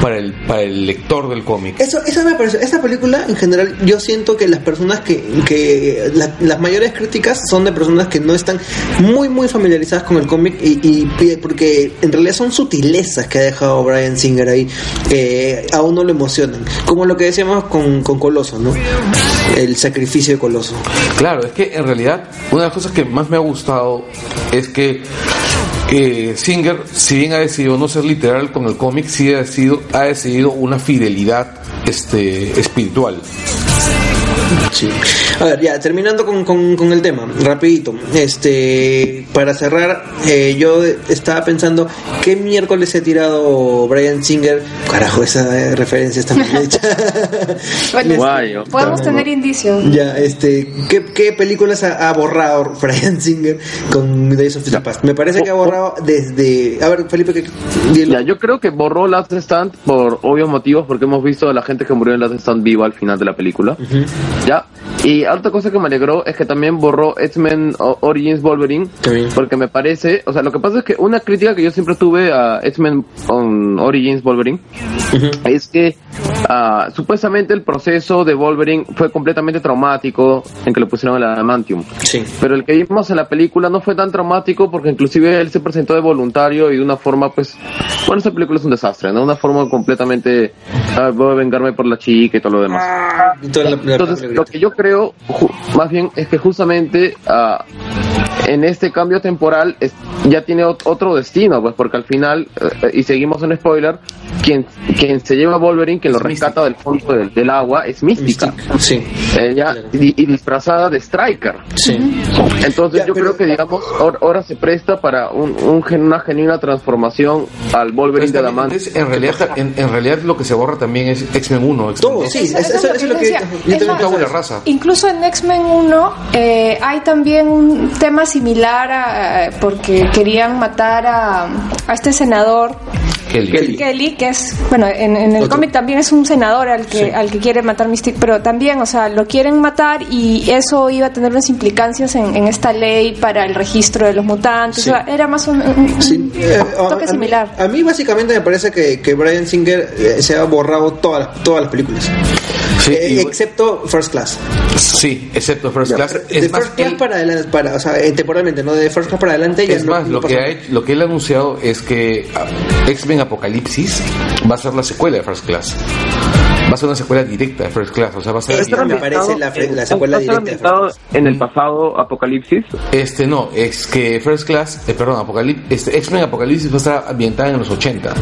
para el, para el lector del cómic. Eso, eso me parece. Esta película, en general, yo siento que las personas que. que la- las mayores críticas son de personas que no están muy, muy familiarizadas con el cómic y, y- porque en realidad son sutilezas que ha dejado Brian Singer ahí. que a uno lo emocionan. Como lo que decíamos con, con Coloso, ¿no? El sacrificio de Coloso. Claro, es que en realidad una de las cosas que más me ha gustado es que eh, Singer, si bien ha decidido no ser literal con el cómic, sí ha decidido, ha decidido una fidelidad este, espiritual. Sí. A ver, ya, terminando con, con, con el tema, rapidito. Este, para cerrar, eh, yo estaba pensando, ¿qué miércoles se ha tirado Brian Singer? Carajo, esa eh, referencia está mal hecha. <laughs> Bueno, Guayo. podemos tener indicios. ya, este, ¿qué, qué películas ha, ha borrado Brian Singer con Days of Future Past? Me parece que ha borrado desde... A ver, Felipe, ¿qué. Ya, yo creo que borró Last Stand por obvios motivos, porque hemos visto a la gente que murió en Last Stand viva al final de la película. Ya. Y otra cosa que me alegró es que también borró X-Men Origins Wolverine, porque me parece, o sea, lo que pasa es que una crítica que yo siempre tuve a X-Men Origins Wolverine es que ah, supuestamente el proceso de Wolverine fue completamente traumático en que le pusieron el adamantium. Sí. Pero el que vimos en la película no fue tan traumático porque inclusive él se presentó de voluntario y de una forma pues... Bueno, esa película es un desastre, ¿no? Una forma completamente... ah, voy a vengarme por la chica y todo lo demás. Entonces, lo que yo creo, más bien, es que justamente ah, en este cambio temporal es- ya tiene ot- otro destino, pues, porque al final, eh, y seguimos en spoiler, quien, quien se lleva a Wolverine, quien lo Es rescata del fondo del, del agua, es Mística. Sí. Ella, y, y disfrazada de Striker. Sí. Entonces Ya, yo pero- creo que, digamos, ahora, se presta para un, un gen- una genuina transformación al Wolverine de Adamant. Entonces, en realidad, en, en realidad lo que se borra también es X-Men 1. X-Men Todo, 2. sí. Eso- eso- eso eso es lo que- Es también rasa. Incluso en X-Men 1 eh, hay también un tema similar a, porque querían matar a, a este senador Kelly. Kelly. Kelly, que es, bueno, en, en el cómic también es un senador al que, Sí. al que quiere matar Mystique, pero también, o sea, lo quieren matar y eso iba a tener unas implicancias en, en esta ley para el registro de los mutantes. Sí. O sea, era más un, un- un Sí, eh, a- toque a, mí, similar. a mí básicamente me parece que, que Brian Singer eh, se ha borrado todas las, todas las películas. Sí, Eh, excepto First Class. Sí, excepto First Class. de Es más, First Class él- para adelante, para, o sea, temporalmente, no de First Class para adelante. Es más, no lo, que nada. ha hecho- lo que él ha anunciado es que ah, X-Men Apocalipsis va a ser la secuela de First Class. Va a ser una secuela directa de First Class. O sea, va a ser. Esta me parece la, la secuela ¿Va a estar directa. de en el pasado Apocalipsis? Este no, es que First Class, eh, perdón, Apocalipsis, este, X-Men Apocalipsis va a estar ambientada en los 80.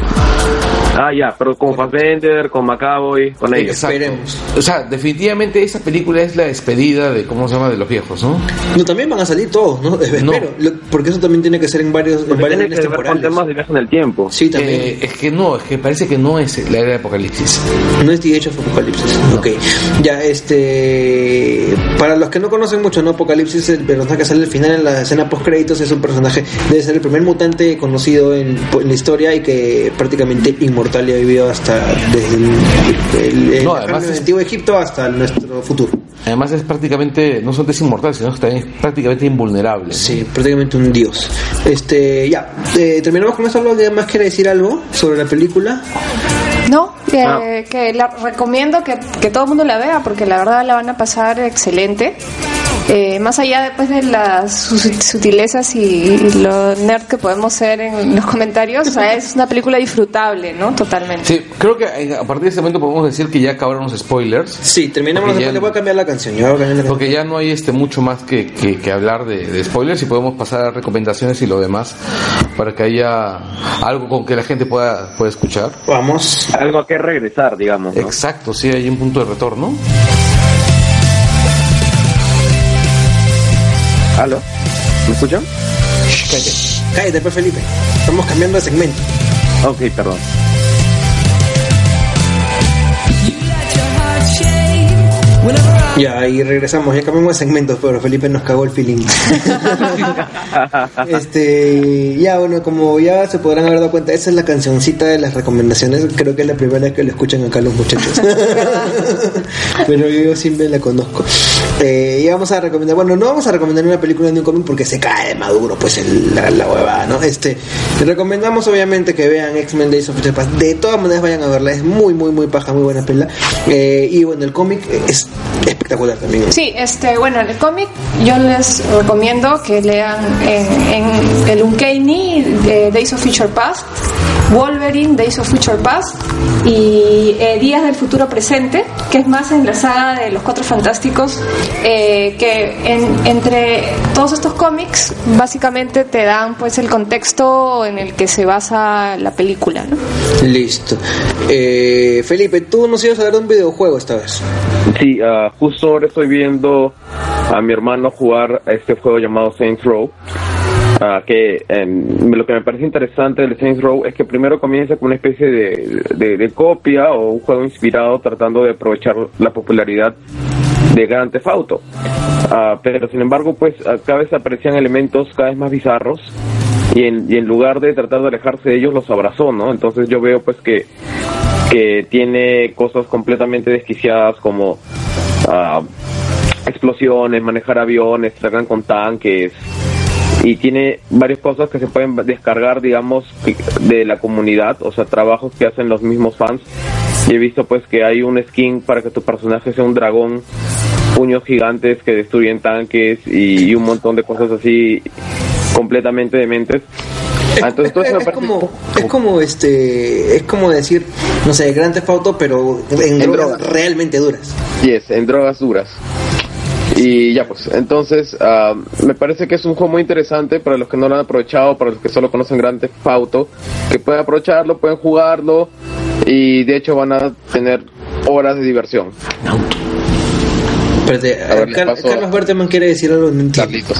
Ah, ya, pero con Fassbender, con Macaboy, con ellos. Exacto. Esperemos. O sea, definitivamente esa película es la despedida de, ¿cómo se llama?, de los viejos, ¿no? No, también van a salir todos, ¿no? <laughs> Espero. Lo- porque eso también tiene que ser en varios, en tiene que ver con temporales. temas de viaje en el tiempo. Sí, también. Eh, es que no, es que parece que no es la era de Apocalipsis. No es The Age of Apocalipsis. Ok. Ya, este. Para los que no conocen mucho, ¿no? Apocalipsis, el personaje que sale al final en la escena post créditos, es un personaje, debe ser el primer mutante conocido en, en la historia y que prácticamente inmortal y ha vivido hasta desde el, el- el- No, además es- antiguo Egipto hasta nuestro futuro. Además es prácticamente, no solo es inmortal, sino que también es prácticamente invulnerable. Sí, prácticamente un dios. Este, ya, eh, terminamos con eso. ¿Alguien más quiere decir algo sobre la película? No, que, Ah. que la recomiendo que, que todo el mundo la vea porque la verdad la van a pasar excelente. Eh, más allá después de las sutilezas y, y lo nerd que podemos ser en los comentarios, o sea, es una película disfrutable, ¿no? Totalmente. Sí, creo que eh, a partir de este momento podemos decir que ya acabaron los spoilers. Sí, terminamos. Ya- Le voy a cambiar la canción. Yo voy a cambiar la canción. Porque ya no hay este mucho más que, que, que hablar de, de spoilers y podemos pasar a recomendaciones y lo demás para que haya algo con que la gente pueda, pueda escuchar. Vamos. Algo a que regresar, digamos. ¿no? Exacto, sí, hay un punto de retorno. ¿Aló? ¿Me escuchan? Cállate. Cállate, pues, Felipe. Estamos cambiando de segmento. Ok, perdón. Ya, ahí regresamos. Ya cambiamos de segmento, pero Felipe nos cagó el feeling. <laughs> este, ya, bueno, como ya se podrán haber dado cuenta, esa es la cancioncita de las recomendaciones. Creo que es la primera vez que lo escuchan acá los muchachos. <laughs> pero yo siempre la conozco. Eh, y vamos a recomendar, bueno, no vamos a recomendar una película ni un cómic porque se cae de maduro, pues el- la, la huevada, ¿no? Este, recomendamos obviamente que vean X-Men Days of Future Past. De todas maneras vayan a verla, es muy, muy, muy paja, muy buena pela. Eh, y bueno, el cómic es Sí, este, bueno, el cómic yo les recomiendo que lean en, en el Uncanny de Days of Future Past. Wolverine, Days of Future Past y eh, Días del Futuro Presente, que es más en la saga de los Cuatro Fantásticos, eh, que en- entre todos estos cómics básicamente te dan pues el contexto en el que se basa la película. ¿no? Listo. Eh, Felipe, tú nos ibas a de un videojuego esta vez. Sí, ah, justo ahora estoy viendo a mi hermano jugar a este juego llamado Saints Row. Ah, que em, lo que me parece interesante del Saints Row es que primero comienza con una especie de, de- copia o un juego inspirado tratando de aprovechar la popularidad de Grand Theft Auto. Ah, pero sin embargo, pues ah, cada vez aparecían elementos cada vez más bizarros y en, y en lugar de tratar de alejarse de ellos los abrazó, ¿no? Entonces yo veo pues que que tiene cosas completamente desquiciadas como ah, explosiones, manejar aviones, tragan con tanques y tiene varias cosas que se pueden descargar, digamos, de la comunidad, o sea, trabajos que hacen los mismos fans. Y he visto pues que hay un skin para que tu personaje sea un dragón, puños gigantes que destruyen tanques y, y un montón de cosas así completamente dementes. Ah, entonces me es parece- como es como este es como decir no sé Grand Theft Auto pero en, En drogas, drogas. realmente duras Yes, en drogas duras. Y ya pues, entonces ah, me parece que es un juego muy interesante para los que no lo han aprovechado, para los que solo conocen Grand Theft Auto, que pueden aprovecharlo, pueden jugarlo y de hecho van a tener horas de diversión. Espérate, ver, le Car- Carlos Berteman quiere decir algo no. Carlitos.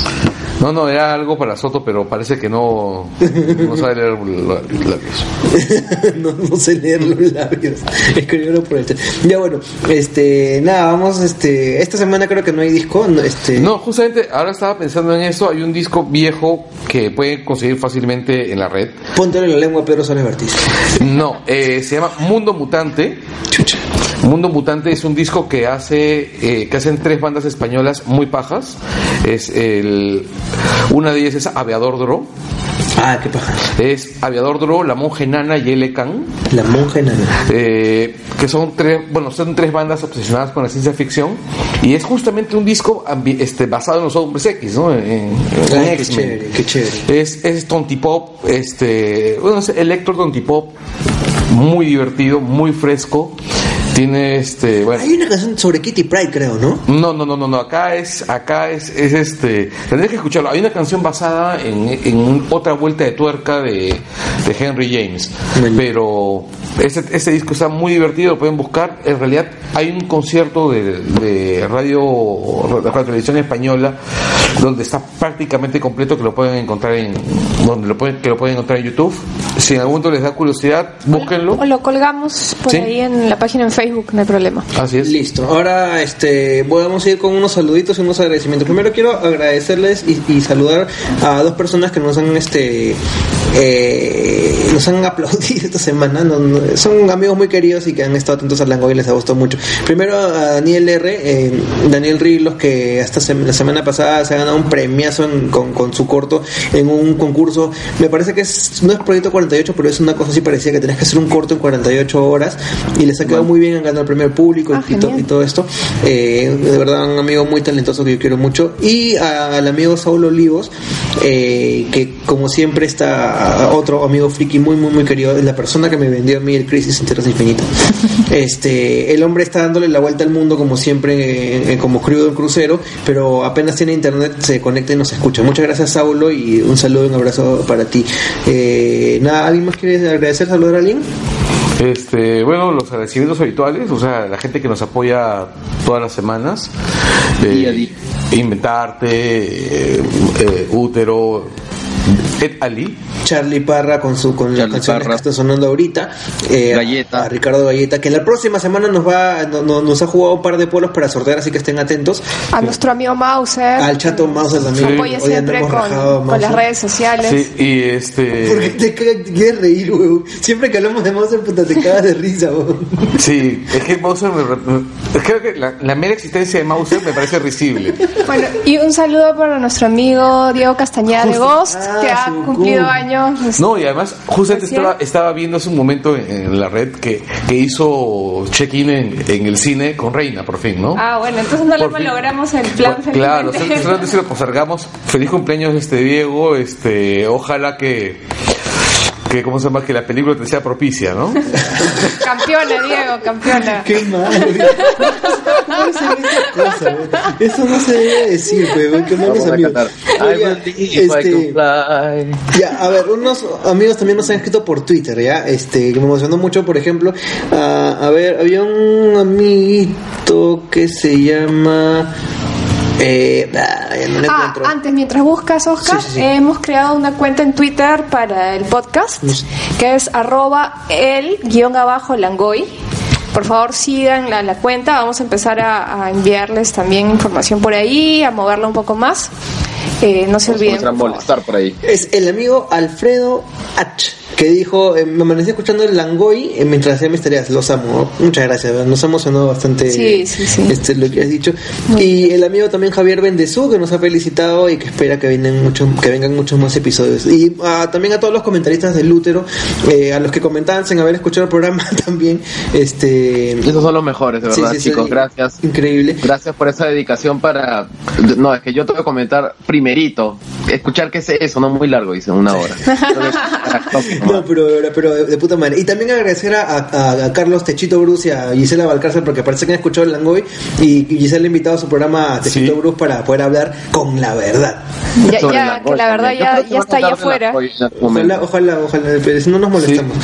No, no, era algo para Soto, pero parece que no, no sabe leer los labios. <laughs> no, no sé leer los labios. Escribirlo por el chat. Ya bueno, este, nada, vamos, este, esta semana creo que no hay disco, no, este, No, justamente ahora estaba pensando en eso. Hay un disco viejo que pueden conseguir fácilmente en la red. póntelo en la lengua Pedro Soles Bertiz. No, eh, se llama Mundo Mutante. Chucha. Mundo Mutante es un disco que hace eh, que hacen tres bandas españolas muy pajas. Es el una de ellas es Aviador Dro, Ah, qué paja. es Aviador Dro, La Monja Nana y L. Khan. La monja enana. eh, que son tres, bueno, son tres bandas obsesionadas con la ciencia ficción y es justamente un disco este, basado en los hombres X, ¿no? En, en Ay, qué chévere, qué chévere. Es, es tontipop, este, bueno, es electro tontipop, muy divertido, muy fresco. Tiene este, bueno. Hay una canción sobre Kitty Pride, creo, ¿no? No, no, no, no, no. Acá es, acá es, es este. Tendrías que escucharlo. Hay una canción basada en, en otra vuelta de tuerca de, de Henry James. Bueno. Pero ese, ese disco está muy divertido, lo pueden buscar. En realidad hay un concierto de, de radio, de radio televisión española donde está prácticamente completo que lo pueden encontrar en donde lo pueden que lo pueden encontrar en YouTube. Si en algún momento les da curiosidad, búsquenlo. O lo colgamos por Sí. ahí en la página en Facebook, no hay problema. Así es. Listo, ahora este, a ir con unos saluditos y unos agradecimientos. Primero quiero agradecerles y, y saludar a dos personas que nos han este eh, nos han <laughs> aplaudido esta semana. No- no- son amigos muy queridos y que han estado atentos al Lango y les ha gustado mucho. Primero a Daniel R, eh, Daniel Rilos, que hasta la semana pasada se ha ganado un premiazo en- con, con su corto en un concurso. Me parece que es, no es Proyecto 48, pero es una cosa así parecida que tenés que hacer un corto en 48 horas y les ha quedado muy bien, han ganado el premio público Ah, y, to- y todo esto. Eh, de verdad, un amigo muy talentoso que yo quiero mucho. Y al amigo Saúl Olivos, eh, que como siempre está otro amigo friki muy, muy, muy querido, es la persona que me vendió a mí el Crisis en Tierras Infinitas. <laughs> Este, el hombre está dándole la vuelta al mundo como siempre, eh, eh, como crudo en crucero, pero apenas tiene internet se conecta y nos escucha. Muchas gracias, Saulo, y un saludo y un abrazo para ti. Eh, nada, ¿alguien más quiere agradecer, saludar a alguien? Este, bueno, los agradecimientos habituales, o sea, la gente que nos apoya todas las semanas. Eh, Día a día. Inventarte, eh, eh, Útero, Ed Ali. Charlie Parra con su con las Charlie canciones Parra. que está sonando ahorita eh, Galleta. a, Ricardo Galleta que la próxima semana nos va no- no- nos ha jugado un par de polos para sortear así que estén atentos A nuestro amigo Mauser, al chato Mauser también Sí. apoya siempre con, rajado, con las redes sociales. Sí, y ¿Por qué este. te, cagas- te quieres reír, weón? Siempre que hablamos de Mauser, puta, te cagas de risa, weón. Sí, es que Mauser me. re- Creo que la, la mera existencia de Mauser me parece risible. Bueno, y un saludo para nuestro amigo Diego Castañeda de. Ghost, Ah, que ha su cumplido cum. años. pues, No, y además, justamente estaba, estaba viendo hace un momento en, en la red que, que hizo check-in en, en el cine con Reina, por fin, ¿no? Ah, bueno, entonces no le Por fin. logramos el plan. Pues, Claro, solamente si lo postergamos. Feliz cumpleaños, este Diego. Este, ojalá que, que, ¿cómo se llama? Que la película te sea propicia, ¿no? <laughs> Campeona, Diego, campeona. Qué mal. No cosa, güey. Eso no se debe decir, güey. güey. Qué mal mis Vamos a amigos. I este. Ya, a ver, unos amigos también nos han escrito por Twitter, ¿ya? Este, que me emocionó mucho, por ejemplo, ah, a ver, había un amiguito que se llama... Eh, ah, no le Ah, encuentro. antes, mientras buscas, Oscar, Sí, sí, sí. hemos creado una cuenta en Twitter para el podcast, que es arroba el guion abajo langoy. Por favor, sigan la, la cuenta. Vamos a empezar a, a enviarles también información por ahí, a moverla un poco más. Eh, no se olviden. por molestar por ahí. Es el amigo Alfredo H, que dijo, eh, me amanecí escuchando el Langoy eh, mientras hacía mis tareas, los amo. Muchas gracias, nos ha emocionado bastante Sí, sí, sí. Este, lo que has dicho. Y el amigo también Javier Bendezú, que nos ha felicitado y que espera que, vienen muchos, que vengan muchos más episodios. Y ah, también a todos los comentaristas del útero, eh, a los que comentaban sin haber escuchado el programa <laughs> también. Este, Esos son los mejores, de verdad, sí, sí. chicos. Gracias. Increíble. Gracias por esa dedicación para... No, es que yo tengo que comentar primerito. Escuchar que es eso, no muy largo, dice, una hora. Entonces, <laughs> <laughs> No, pero, pero de, puta madre. Y también agradecer a, a- a Carlos Techito Bruce y a Gisela Valcárcel porque parece que han escuchado el Langoy y, y Gisela ha invitado a su programa a Techito Sí. Bruce para poder hablar con la verdad. Ya, que la verdad ya, está allá afuera. Momento. Ojalá, ojalá, ojalá, pero si no nos molestamos.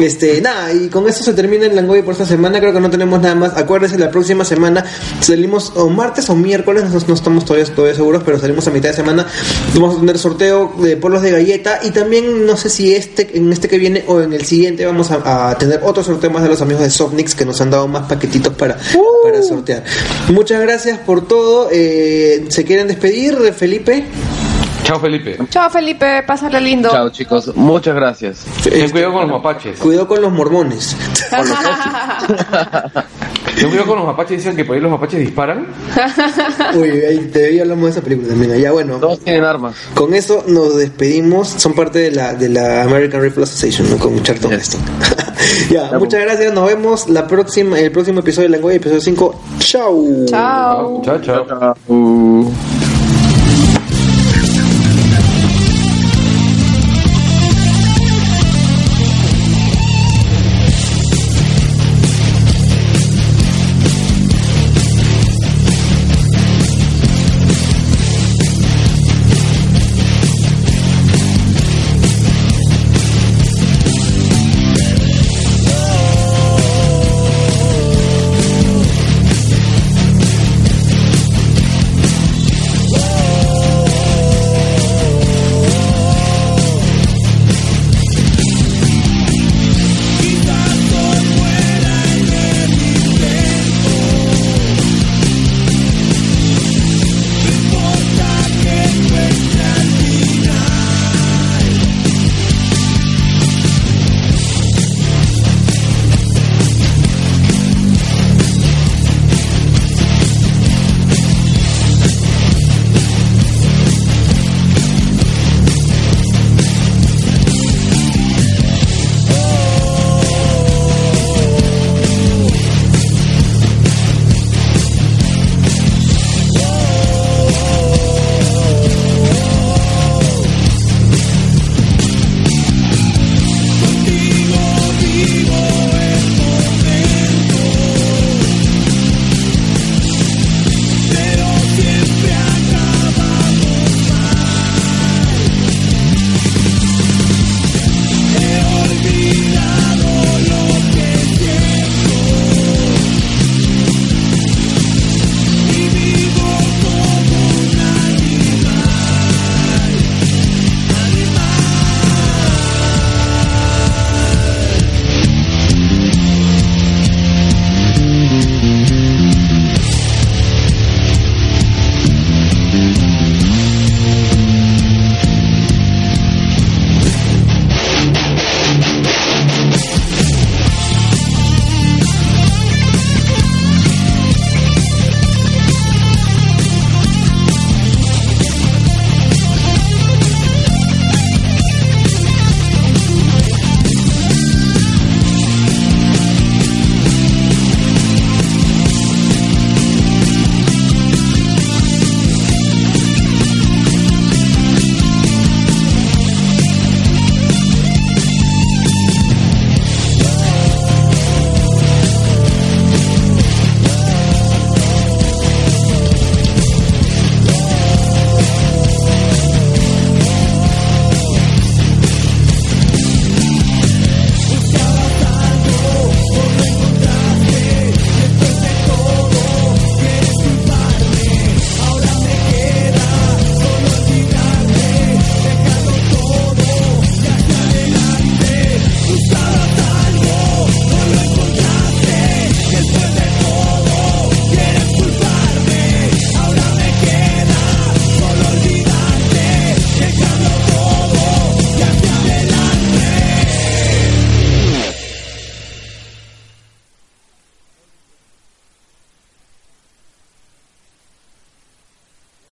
Este, nada, y con eso se termina el Langoy por esta semana. Creo que no tenemos nada más. Acuérdense, la próxima semana salimos o martes o miércoles, no, no estamos todavía, todavía seguros, pero salimos a mitad de semana. Vamos a tener sorteo de polos de galleta y también no sé si este en este que viene o en el siguiente vamos a, a tener otro sorteo más de los amigos de Softnix que nos han dado más paquetitos para, para sortear. Muchas gracias por todo. Eh, ¿Se quieren despedir, Felipe? Chao, Felipe. Chao, Felipe, pásala lindo. Chao, chicos. Muchas gracias. Ten cuidado con los mapaches. Cuidado con los mormones. <laughs> Ten cuidado con los mapaches. Dicen que por ahí los mapaches disparan. <laughs> Uy, ahí te hablamos de esa película también. Ya bueno, Todos tienen armas. con eso nos despedimos. Son parte de la, de la American Rifle Association, ¿no? Con Charlton Yes. Heston. <laughs> ya, muchas gracias. Nos vemos la próxima, el próximo episodio de Langoy, episodio 5. Chao. Chao. Chao, chao. Chao.